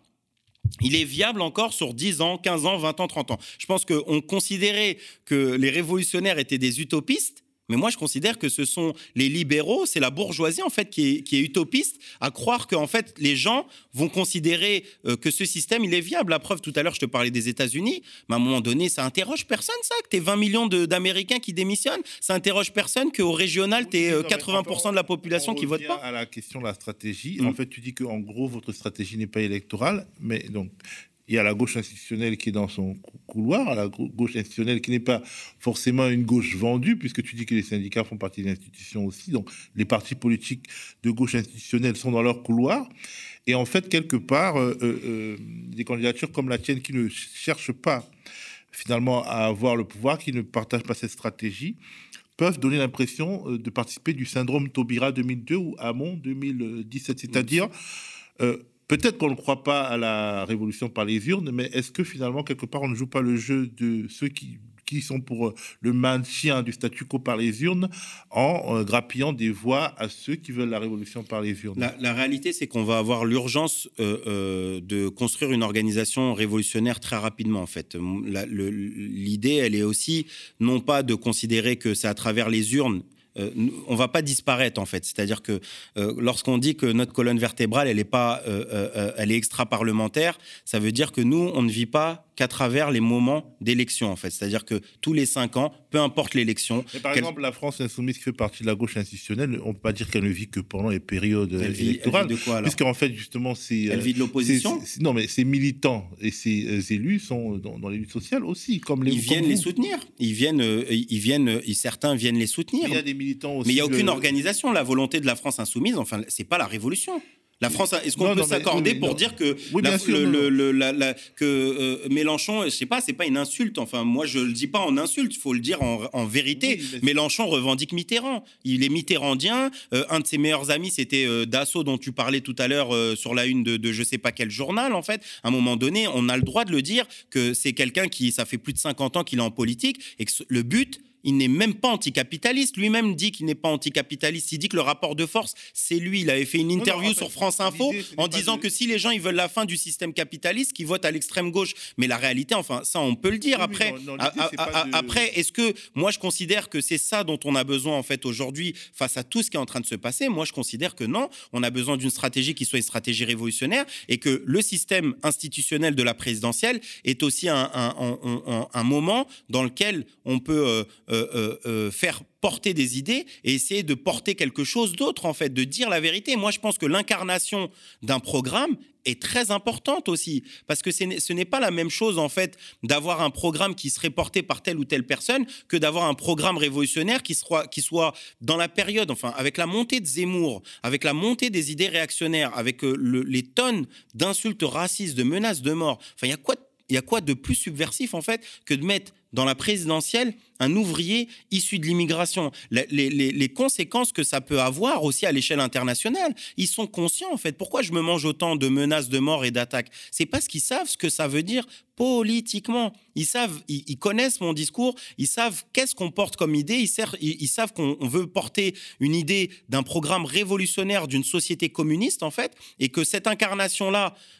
il est viable encore sur 10 ans, 15 ans, 20 ans, 30 ans. Je pense qu'on considérait que les révolutionnaires étaient des utopistes mais moi, je considère que ce sont les libéraux, c'est la bourgeoisie en fait qui est, utopiste à croire que en fait les gens vont considérer euh, que ce système il est viable. La preuve, tout à l'heure, je te parlais des États-Unis, mais à un moment donné, ça interroge personne ça que tu es 20 millions d'Américains qui démissionnent. Ça interroge personne qu'au régional, tu es 80% de la population qui vote pas. À la question de la stratégie, en mm. fait, tu dis que en gros votre stratégie n'est pas électorale, mais donc il y a la gauche institutionnelle qui est dans son couloir, la gauche institutionnelle qui n'est pas forcément une gauche vendue, puisque tu dis que les syndicats font partie de l'institution aussi. Donc les partis politiques de gauche institutionnelle sont dans leur couloir. Et en fait, quelque part, euh, euh, euh, des candidatures comme la tienne qui ne cherchent pas finalement à avoir le pouvoir, qui ne partagent pas cette stratégie, peuvent donner l'impression de participer du syndrome Taubira 2002 ou Hamon 2017, c'est-à-dire Peut-être qu'on ne croit pas à la révolution par les urnes, mais est-ce que finalement, quelque part, on ne joue pas le jeu de ceux qui, qui sont pour euh, le maintien du statu quo par les urnes en euh, grappillant des voix à ceux qui veulent la révolution par les urnes? La, réalité, c'est qu'on va avoir l'urgence euh, de construire une organisation révolutionnaire très rapidement, en fait. L'idée, elle est aussi non pas de considérer que c'est à travers les urnes euh, on va pas disparaître en fait. C'est-à-dire que euh, lorsqu'on dit que notre colonne vertébrale, elle est pas, euh, elle est extra parlementaire, ça veut dire que nous, on ne vit pas qu'à travers les moments d'élection, en fait. C'est-à-dire que tous les cinq ans, peu importe l'élection. Par exemple, la France insoumise qui fait partie de la gauche institutionnelle, on ne peut pas dire qu'elle ne vit que pendant les périodes électorales. Elle vit de quoi, Puisqu'en fait, justement, c'est. Elle vit de l'opposition Non, mais ces militants et ces élus sont dans, les luttes sociales aussi, comme les. Ils viennent les soutenir. Ils viennent, ils viennent, certains viennent les soutenir. il y a des militants aussi. Mais il n'y a aucune organisation. La volonté de la France insoumise, enfin, c'est pas la révolution. La France, est-ce qu'on peut s'accorder pour dire que, que euh, Mélenchon, je sais pas, c'est pas une insulte. Enfin, moi, je le dis pas en insulte, il faut le dire en, vérité. Mélenchon revendique Mitterrand. Il est mitterrandien. Euh, un de ses meilleurs amis, c'était euh, Dassault, dont tu parlais tout à l'heure sur la une de, de je sais pas quel journal. En fait, à un moment donné, on a le droit de le dire que c'est quelqu'un qui, ça fait plus de 50 ans qu'il est en politique et que le but il n'est même pas anticapitaliste. Lui-même dit qu'il n'est pas anticapitaliste. Il dit que le rapport de force, c'est lui. Il avait fait une non, interview en fait, sur France Info en disant de- que si les gens ils veulent la fin du système capitaliste, qu'ils votent à l'extrême gauche. Mais la réalité, enfin, ça, on peut le dire. Oui, après, non, a- a- de- après, est-ce que moi, je considère que c'est ça dont on a besoin en fait aujourd'hui face à tout ce qui est en train de se passer? Moi, je considère que non. On a besoin d'une stratégie qui soit une stratégie révolutionnaire et que le système institutionnel de la présidentielle est aussi un, un- un- un- un moment dans lequel on peut euh, euh, euh, euh, faire porter des idées et essayer de porter quelque chose d'autre en fait, de dire la vérité. Moi, je pense que l'incarnation d'un programme est très importante aussi parce que ce n'est pas la même chose en fait d'avoir un programme qui serait porté par telle ou telle personne que d'avoir un programme révolutionnaire qui soit qui soit dans la période enfin avec la montée de Zemmour, avec la montée des idées réactionnaires, avec le- les tonnes d'insultes racistes, de menaces de mort. Enfin, il y a quoi il y a quoi de plus subversif en fait que de mettre dans la présidentielle un ouvrier issu de l'immigration? Les, les- conséquences que ça peut avoir aussi à l'échelle internationale. Ils sont conscients en fait. Pourquoi je me mange autant de menaces de mort et d'attaques? C'est parce qu'ils savent ce que ça veut dire politiquement. Ils savent, ils, connaissent mon discours, ils savent qu'est-ce qu'on porte comme idée, ils, savent- qu'on on veut porter une idée d'un programme révolutionnaire d'une société communiste en fait, et que cette incarnation-là, vi-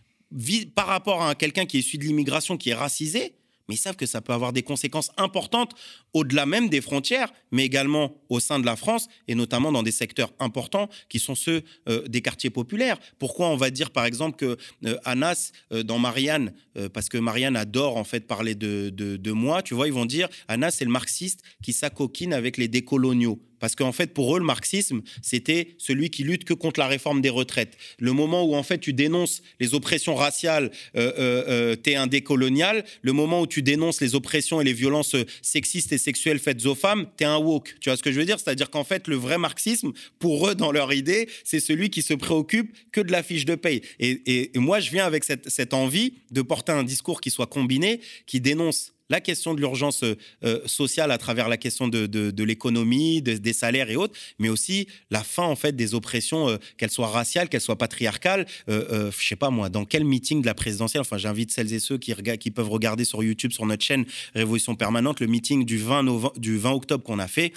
par rapport à un- quelqu'un qui est issu de l'immigration, qui est racisé, mais savent que ça peut avoir des conséquences importantes au-delà même des frontières, mais également au sein de la France, et notamment dans des secteurs importants qui sont ceux euh, des quartiers populaires. Pourquoi on va dire par exemple que euh, Anas, euh, dans Marianne, euh, parce que Marianne adore en fait parler de, de, moi, tu vois, ils vont dire Anas, c'est le marxiste qui s'acoquine avec les décoloniaux. Parce qu'en fait, pour eux, le marxisme, c'était celui qui lutte que contre la réforme des retraites. Le moment où, en fait, tu dénonces les oppressions raciales, euh, euh, t'es un décolonial. Le moment où tu dénonces les oppressions et les violences sexistes et sexuelles faites aux femmes, t'es un woke. Tu vois ce que je veux dire? C'est-à-dire qu'en fait, le vrai marxisme, pour eux, dans leur idée, c'est celui qui se préoccupe que de la fiche de paye. Et, et- et moi, je viens avec cette, cette envie de porter un discours qui soit combiné, qui dénonce la question de l'urgence euh, euh, sociale à travers la question de, de- l'économie, de- des salaires et autres, mais aussi la fin en fait des oppressions, euh, qu'elles soient raciales, qu'elles soient patriarcales. Euh, je sais pas moi, dans quel meeting de la présidentielle, enfin j'invite celles et ceux qui, qui peuvent regarder sur YouTube, sur notre chaîne Révolution Permanente, le meeting du 20, novembre, du 20 octobre qu'on a fait.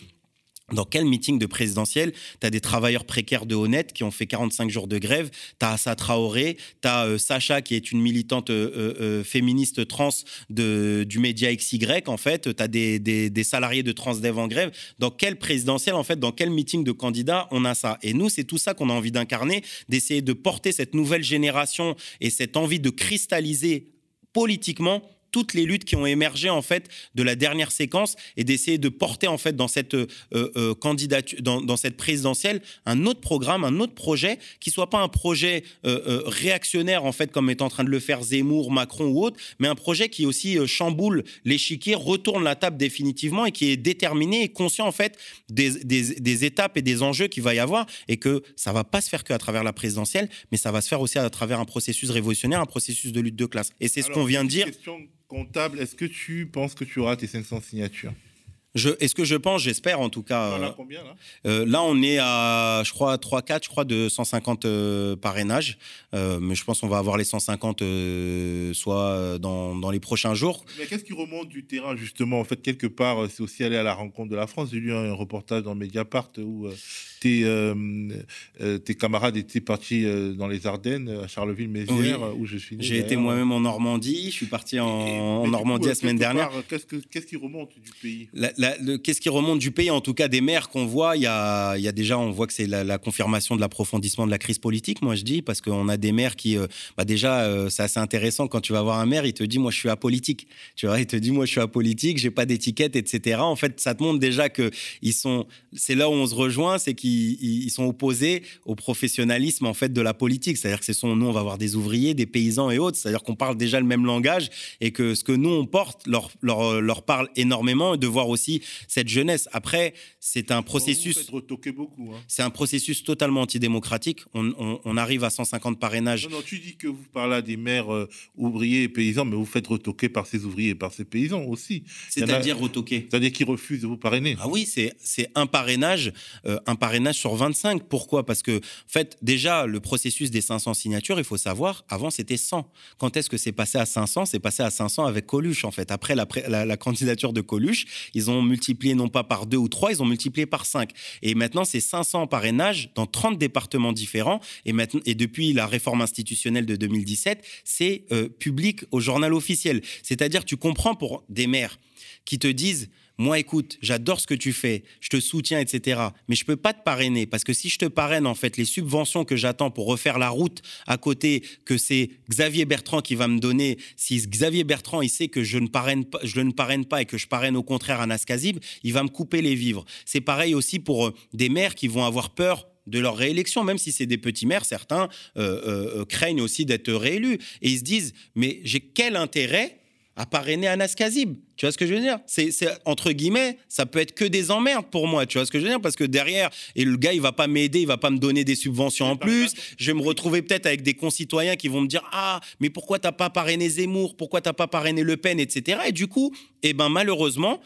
Dans quel meeting de présidentiel tu as des travailleurs précaires de Honnête qui ont fait 45 jours de grève Tu as Assa Traoré, tu as Sacha qui est une militante euh, euh, euh, féministe trans du média XY en fait, tu as des, des, des salariés de Transdev en grève. Dans quel présidentiel en fait, dans quel meeting de candidats on a ça? Et nous, c'est tout ça qu'on a envie d'incarner, d'essayer de porter cette nouvelle génération et cette envie de cristalliser politiquement toutes les luttes qui ont émergé en fait de la dernière séquence et d'essayer de porter en fait dans cette euh, euh, candidature, dans, dans cette présidentielle, un autre programme, un autre projet qui soit pas un projet euh, réactionnaire en fait comme est en train de le faire Zemmour, Macron ou autre, mais un projet qui aussi chamboule l'échiquier, retourne la table définitivement et qui est déterminé et conscient en fait des, des, des étapes et des enjeux qu'il va y avoir et que ça va pas se faire que à travers la présidentielle, mais ça va se faire aussi à travers un processus révolutionnaire, un processus de lutte de classe. Et c'est ce qu'on vient de dire. Question comptable, est-ce que tu penses que tu auras tes 500 signatures? Est-ce que je pense, j'espère en tout cas. As euh, combien là? euh, là, on est à, je crois, 3-4, je crois, de 150 euh, parrainages. Euh, mais je pense qu'on va avoir les 150 euh, soit dans, dans les prochains jours. Mais qu'est-ce qui remonte du terrain justement? En fait, quelque part, c'est aussi aller à la rencontre de la France. J'ai lu un reportage dans Mediapart où tes, euh, euh, tes camarades étaient partis euh, dans les Ardennes, à Charleville-Mézières, Oui. où je suis né. J'ai été moi-même en Normandie. Je suis parti en, Et- Normandie coup, la semaine dernière. Qu'est-ce que- qu'est-ce qui remonte du pays? Qu'est-ce qui remonte du pays? En tout cas, des maires qu'on voit, il y a, il y a déjà, on voit que c'est la, la confirmation de l'approfondissement de la crise politique, moi je dis, parce qu'on a des maires qui, euh, bah déjà, euh, c'est assez intéressant quand tu vas voir un maire, il te dit, moi je suis apolitique. Tu vois, il te dit, moi je suis apolitique, j'ai pas d'étiquette, etc. En fait, ça te montre déjà que ils sont, c'est là où on se rejoint, c'est qu'ils ils- ils sont opposés au professionnalisme en fait de la politique. C'est-à-dire que ce sont, nous, on va avoir des ouvriers, des paysans et autres. C'est-à-dire qu'on parle déjà le même langage et que ce que nous on porte leur, leur, leur parle énormément et de voir aussi cette jeunesse. Après, c'est un processus. hein. C'est un processus totalement antidémocratique. On, on- on arrive à 150 parrainages. Non, non, tu dis que vous parlez à des maires euh, ouvriers et paysans, mais vous faites retoquer par ces ouvriers et par ces paysans aussi. A- C'est-à-dire retoquer. C'est-à-dire qu'ils refusent de vous parrainer. Ah oui, c'est c'est un parrainage, euh, un parrainage sur 25. Pourquoi? Parce que, en fait, déjà, le processus des 500 signatures, il faut savoir, avant, c'était 100. Quand est-ce que c'est passé à 500 C'est passé à 500 avec Coluche, en fait. Après la, candidature de Coluche, ils ont multiplié non pas par deux ou trois, ils ont multiplié par 5. Et maintenant, c'est 500 parrainages dans 30 départements différents. Et, maintenant, et depuis la réforme institutionnelle de 2017, c'est euh, public au journal officiel. C'est-à-dire, tu comprends pour des maires qui te disent moi, écoute, j'adore ce que tu fais, je te soutiens, etc. Mais je peux pas te parrainer parce que si je te parraine, en fait, les subventions que j'attends pour refaire la route à côté, que c'est Xavier Bertrand qui va me donner, si Xavier Bertrand, il sait que je ne parraine pas, je ne parraine pas et que je parraine au contraire Anas Kazib, il va me couper les vivres. C'est pareil aussi pour euh, des maires qui vont avoir peur de leur réélection, même si c'est des petits maires, certains euh, euh, craignent aussi d'être réélus. Et ils se disent, mais j'ai quel intérêt à parrainer Anas Kazib. Tu vois ce que je veux dire? C'est, entre guillemets, ça peut être que des emmerdes pour moi. Tu vois ce que je veux dire? Parce que derrière, et le gars, il va pas m'aider, il va pas me donner des subventions en plus. Je vais me retrouver peut-être avec des concitoyens qui vont me dire ah, mais pourquoi t'as pas parrainé Zemmour? Pourquoi t'as pas parrainé Le Pen, etc. Et du coup, eh ben malheureusement,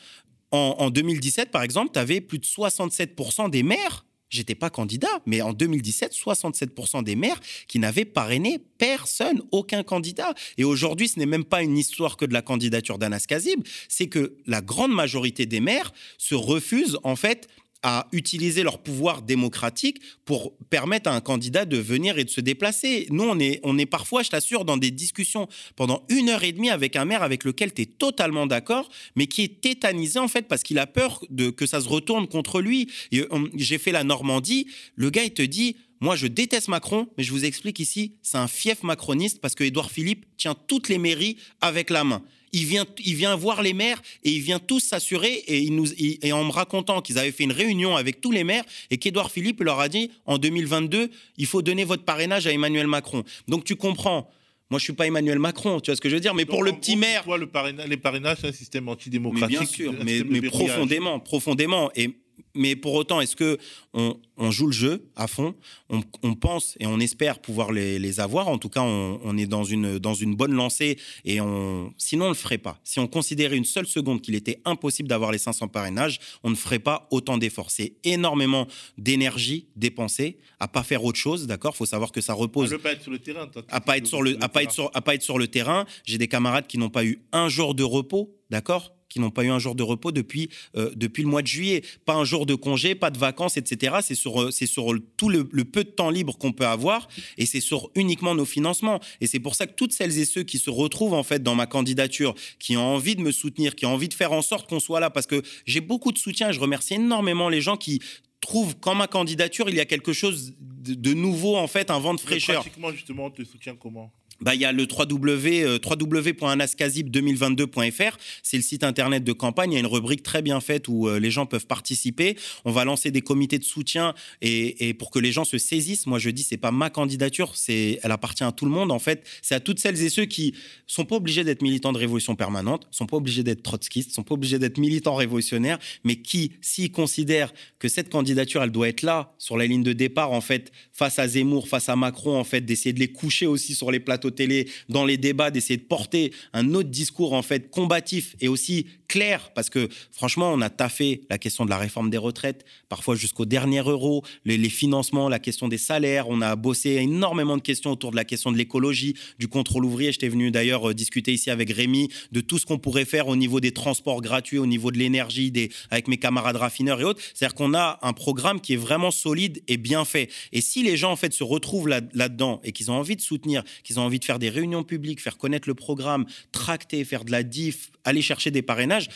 en, en 2017, par exemple, tu avais plus de 67% des maires J'étais pas candidat, mais en 2017, 67% des maires qui n'avaient parrainé personne, aucun candidat. Et aujourd'hui, ce n'est même pas une histoire que de la candidature d'Anas Kazib, c'est que la grande majorité des maires se refusent en fait à utiliser leur pouvoir démocratique pour permettre à un candidat de venir et de se déplacer. Nous, on est, on est parfois, je t'assure, dans des discussions pendant une heure et demie avec un maire avec lequel tu es totalement d'accord, mais qui est tétanisé en fait parce qu'il a peur de, que ça se retourne contre lui. On- J'ai fait la Normandie, le gars, il te dit... Moi, je déteste Macron, mais je vous explique ici, c'est un fief macroniste parce que Édouard Philippe tient toutes les mairies avec la main. Il vient, il vient voir les maires et il vient tous s'assurer et, il nous, il- et en me racontant qu'ils avaient fait une réunion avec tous les maires et qu'Édouard Philippe leur a dit en 2022, il faut donner votre parrainage à Emmanuel Macron. Donc tu comprends. Moi, je suis pas Emmanuel Macron, tu vois ce que je veux dire. Mais Donc, pour le petit gros, maire, pour toi, le parrainage, les parrainages, c'est un système mais antidémocratique. bien sûr, mais, profondément, profondément. Et, mais pour autant, est-ce que on, on joue le jeu à fond? On, on pense et on espère pouvoir les, les avoir. En tout cas, on, on est dans une, dans une bonne lancée. Et on, sinon, on ne le ferait pas. Si on considérait une seule seconde qu'il était impossible d'avoir les 500 parrainages, on ne ferait pas autant d'efforts. C'est énormément d'énergie dépensée à pas faire autre chose. D'accord? Faut savoir que ça À repose ne pas être sur le terrain. toi, à tu- pas tu- être sur le tu- à pas être sur à pas être sur le terrain. J'ai des camarades qui n'ont pas eu un jour de repos, d'accord? Qui n'ont pas eu un jour de repos depuis euh, depuis le mois de juillet, pas un jour de congé, pas de vacances, etc. C'est sur euh, c'est sur tout le, le peu de temps libre qu'on peut avoir et c'est sur uniquement nos financements. Et c'est pour ça que toutes celles et ceux qui se retrouvent en fait dans ma candidature, qui ont envie de me soutenir, qui ont envie de faire en sorte qu'on soit là, parce que j'ai beaucoup de soutien. Je remercie énormément les gens qui trouvent qu'en ma candidature il y a quelque chose de, nouveau en fait, un vent de fraîcheur. Pratiquement, justement, on te soutient comment? Bah, il y a le www, euh, www.anaskazib2022.fr. C'est le site internet de campagne. Il y a une rubrique très bien faite où euh, les gens peuvent participer. On va lancer des comités de soutien et pour que les gens se saisissent. Moi, je dis, c'est pas ma candidature, c'est, elle appartient à tout le monde. En fait, c'est à toutes celles et ceux qui sont pas obligés d'être militants de révolution permanente, sont pas obligés d'être trotskistes, sont pas obligés d'être militants révolutionnaires, mais qui, s'ils considèrent que cette candidature, elle doit être là, sur la ligne de départ, en fait, face à Zemmour, face à Macron, en fait, d'essayer de les coucher aussi sur les plateaux télé, dans les débats, d'essayer de porter un autre discours, en fait, combatif et aussi clair, parce que franchement, on a taffé la question de la réforme des retraites, parfois jusqu'au dernier euro, les, financements, la question des salaires, on a bossé énormément de questions autour de la question de l'écologie, du contrôle ouvrier. J'étais venu d'ailleurs euh, discuter ici avec Rémi de tout ce qu'on pourrait faire au niveau des transports gratuits, au niveau de l'énergie, des, avec mes camarades raffineurs et autres. C'est-à-dire qu'on a un programme qui est vraiment solide et bien fait. Et si les gens en fait se retrouvent là- là-dedans et qu'ils ont envie de soutenir, qu'ils ont envie de faire des réunions publiques, faire connaître le programme, tracter, faire de la diff, aller chercher des parrainages,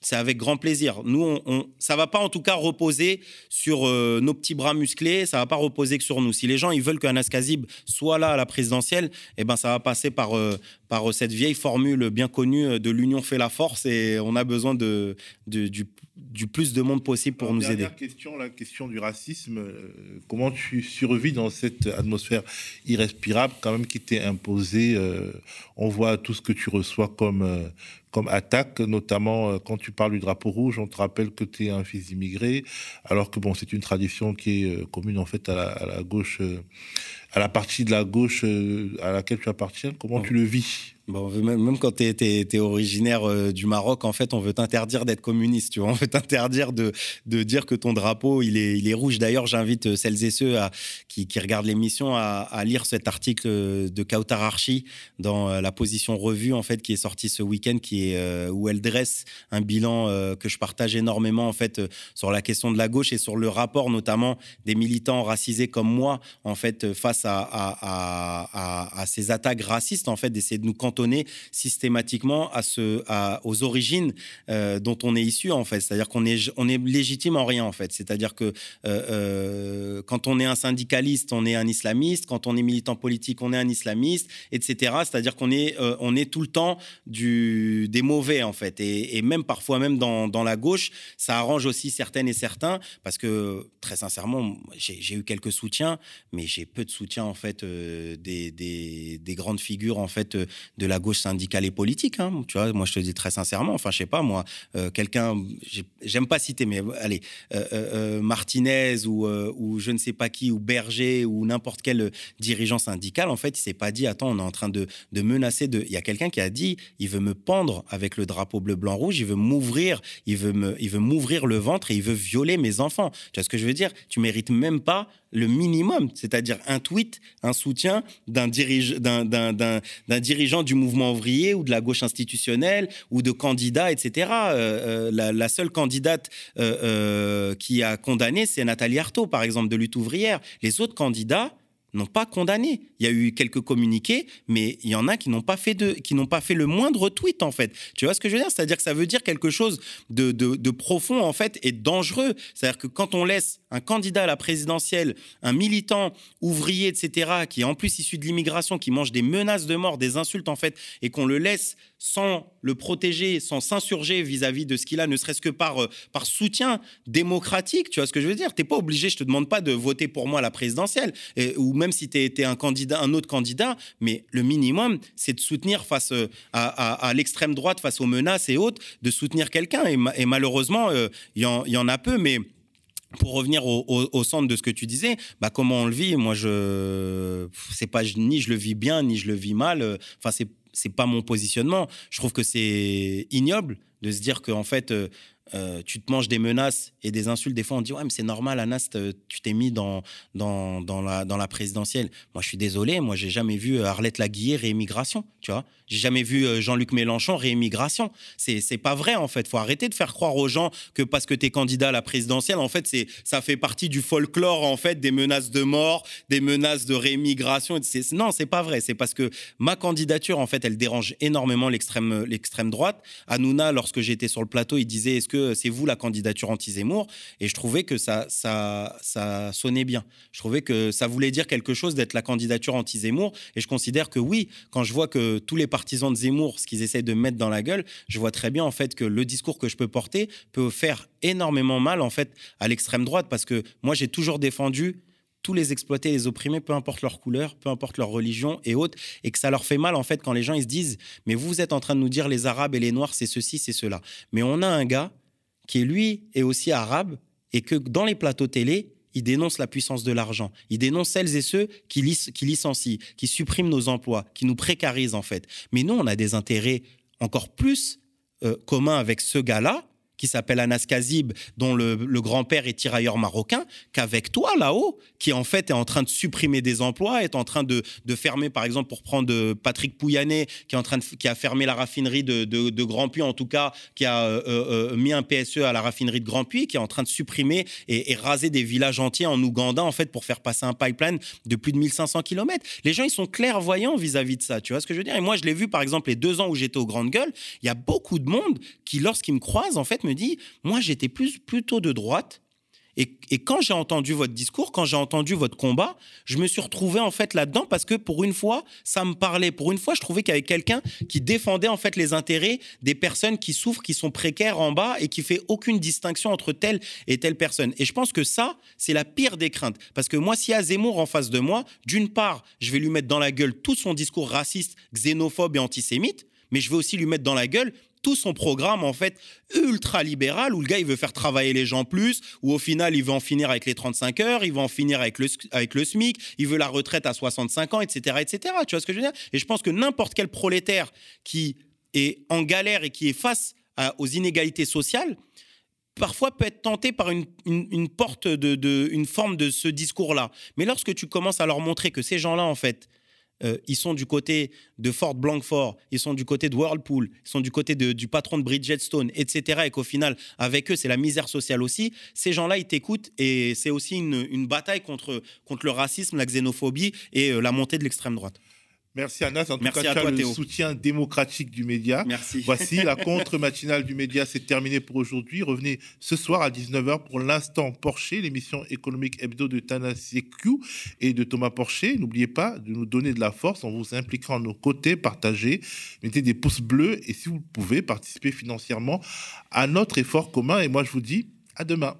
c'est avec grand plaisir. Nous, on, on- ça va pas en tout cas reposer sur euh, nos petits bras musclés, ça va pas reposer que sur nous. Si les gens ils veulent qu'Anas Kazib soit là à la présidentielle, eh ben ça va passer par euh, par cette vieille formule bien connue euh, de l'union fait la force et on a besoin de, de- du, du plus de monde possible pour Alors, nous aider. dernière question, la question du racisme. euh, comment tu survis dans cette atmosphère irrespirable quand même qui t'est imposée euh, On voit tout ce que tu reçois comme, euh, comme attaque, notamment euh, quand tu parles du drapeau rouge, on te rappelle que tu es un fils immigré, alors que bon, c'est une tradition qui est euh, commune en fait à la, à la gauche, euh, à la partie de la gauche euh, à laquelle tu appartiens. Comment tu le vis? Bon, même, quand tu es, originaire euh, du Maroc, en fait, on veut t'interdire d'être communiste. Tu vois on veut t'interdire de, de dire que ton drapeau, il est, il est rouge. D'ailleurs, j'invite euh, celles et ceux qui, regardent l'émission à, lire cet article euh, de Kautar Archi dans la position revue, en fait, qui est sorti ce week-end, qui où elle dresse un bilan que je partage énormément, en fait, sur la question de la gauche et sur le rapport, notamment, des militants racisés comme moi, en fait, face à, à, à ces attaques racistes, en fait, d'essayer de nous cantonner systématiquement à ce, aux origines euh, dont on est issu en fait. C'est-à-dire qu'on est, on est légitime en rien en fait. C'est-à-dire que euh, euh, quand on est un syndicaliste, on est un islamiste. Quand on est militant politique, on est un islamiste, etc. C'est-à-dire qu'on est, on est tout le temps du, des mauvais en fait. Et, même parfois même dans, dans, la gauche, ça arrange aussi certaines et certains parce que très sincèrement, j'ai eu quelques soutiens, mais j'ai peu de soutien en fait des, des, des, grandes figures en fait de la gauche syndicale et politique. Hein. Tu vois, moi, je te dis très sincèrement, enfin, je sais pas, moi, euh, quelqu'un, j'aime pas citer, mais allez, euh, euh, Martinez ou, je ne sais pas qui, ou Berger ou n'importe quel dirigeant syndical, en fait, il s'est pas dit, attends, on est en train de, menacer de. Il y a quelqu'un qui a dit, il veut me pendre avec le drapeau bleu, blanc, rouge, il veut m'ouvrir, il veut il veut m'ouvrir le ventre et il veut violer mes enfants. Tu vois ce que je veux dire? Tu mérites même pas le minimum, c'est-à-dire un tweet, un soutien d'un dirige, d'un dirigeant du mouvement ouvrier ou de la gauche institutionnelle ou de candidats, etc. Euh, euh, la, seule candidate euh, qui a condamné, c'est Nathalie Arthaud, par exemple, de lutte ouvrière. Les autres candidats, n'ont pas condamné. Il y a eu quelques communiqués, mais il y en a qui n'ont pas fait de, qui n'ont pas fait le moindre tweet en fait. Tu vois ce que je veux dire? C'est-à-dire que ça veut dire quelque chose de, de, profond en fait et dangereux. C'est-à-dire que quand on laisse un candidat à la présidentielle, un militant ouvrier, etc., qui est en plus issu de l'immigration, qui mange des menaces de mort, des insultes en fait, et qu'on le laisse sans le protéger, sans s'insurger vis-à-vis de ce qu'il a, ne serait-ce que par, euh, par soutien démocratique, tu vois ce que je veux dire? Tu n'es pas obligé, je te demande pas de voter pour moi à la présidentielle, ou même si tu étais un candidat, un autre candidat, mais le minimum, c'est de soutenir face euh, à, l'extrême droite, face aux menaces et autres, de soutenir quelqu'un. Et, malheureusement, euh, il y, en a peu, mais pour revenir au, centre de ce que tu disais, bah comment on le vit? Moi, je, c'est pas ni je le vis bien ni je le vis mal. Enfin, c'est c'est pas mon positionnement. Je trouve que c'est ignoble de se dire qu'en fait, euh, euh, tu te manges des menaces et des insultes. Des fois, on dit Ouais, mais c'est normal, Anas, tu t'es mis dans, dans, dans, la, dans la présidentielle. Moi, je suis désolé, moi, j'ai jamais vu Arlette Laguillet réémigration, tu vois. J'ai jamais vu euh, Jean-Luc Mélenchon réémigration. C'est, c'est pas vrai, en fait. Faut arrêter de faire croire aux gens que parce que tu es candidat à la présidentielle, en fait, c'est, ça fait partie du folklore, en fait, des menaces de mort, des menaces de réémigration. C'est, non, c'est pas vrai. C'est parce que ma candidature, en fait, elle dérange énormément l'extrême droite. Hanouna, lorsque j'étais sur le plateau, il disait Est-ce que c'est vous la candidature anti-Zemmour Et je trouvais que ça, ça, ça sonnait bien. Je trouvais que ça voulait dire quelque chose d'être la candidature anti-Zemmour. Et je considère que oui, quand je vois que tous les partisans de Zemmour, ce qu'ils essaient de mettre dans la gueule, je vois très bien en fait que le discours que je peux porter peut faire énormément mal en fait à l'extrême droite parce que moi j'ai toujours défendu tous les exploités, les opprimés, peu importe leur couleur, peu importe leur religion et autres, et que ça leur fait mal en fait quand les gens ils se disent mais vous êtes en train de nous dire les Arabes et les Noirs c'est ceci, c'est cela. Mais on a un gars qui lui est aussi arabe et que dans les plateaux télé, il dénonce la puissance de l'argent. Il dénonce celles et ceux qui, qui licencient, qui suppriment nos emplois, qui nous précarisent en fait. Mais nous, on a des intérêts encore plus euh, communs avec ce gars-là qui s'appelle Anas Kazib, dont le, grand-père est tirailleur marocain, qu'avec toi là-haut, qui en fait est en train de supprimer des emplois, est en train de, fermer, par exemple, pour prendre euh, Patrick Pouyanné, qui est en train de, qui a fermé la raffinerie de, Grand Puy, en tout cas, qui a euh, euh, mis un PSE à la raffinerie de Grand Puy, qui est en train de supprimer et, raser des villages entiers en Ouganda, en fait, pour faire passer un pipeline de plus de 1500 km. Les gens, ils sont clairvoyants vis-à-vis de ça, tu vois ce que je veux dire? Et moi, je l'ai vu, par exemple, les deux ans où j'étais aux Grandes Gueules, il y a beaucoup de monde qui, lorsqu'ils me croisent, en fait, me dit, moi j'étais plus plutôt de droite. Et, quand j'ai entendu votre discours, quand j'ai entendu votre combat, je me suis retrouvé en fait là-dedans parce que pour une fois, ça me parlait. Pour une fois, je trouvais qu'il y avait quelqu'un qui défendait en fait les intérêts des personnes qui souffrent, qui sont précaires en bas et qui fait aucune distinction entre telle et telle personne. Et je pense que ça, c'est la pire des craintes. Parce que moi, s'il y a Zemmour en face de moi, d'une part, je vais lui mettre dans la gueule tout son discours raciste, xénophobe et antisémite mais je vais aussi lui mettre dans la gueule tout son programme en fait ultra libéral où le gars il veut faire travailler les gens plus, où au final il veut en finir avec les 35 heures, il veut en finir avec le, avec le SMIC, il veut la retraite à 65 ans, etc., etc. Tu vois ce que je veux dire? Et je pense que n'importe quel prolétaire qui est en galère et qui est face aux inégalités sociales, parfois peut être tenté par une, une, porte de, une forme de ce discours-là. Mais lorsque tu commences à leur montrer que ces gens-là, en fait, euh, ils sont du côté de Fort Blankfort, ils sont du côté de Whirlpool, ils sont du côté du patron de Bridgestone, etc. Et qu'au final, avec eux, c'est la misère sociale aussi. Ces gens-là, ils t'écoutent et c'est aussi une, une, bataille contre, contre le racisme, la xénophobie et euh, la montée de l'extrême droite. Merci Anas. En tout cas, tu as le soutien démocratique du média. Merci. Voici la contre-matinale du média. C'est terminé pour aujourd'hui. Revenez ce soir à 19h pour l'instant Porcher, l'émission économique hebdo de Tana Q et de Thomas Porcher. N'oubliez pas de nous donner de la force en vous impliquant à nos côtés, partagez, mettez des pouces bleus et si vous pouvez, participer financièrement à notre effort commun. Et moi, je vous dis à demain.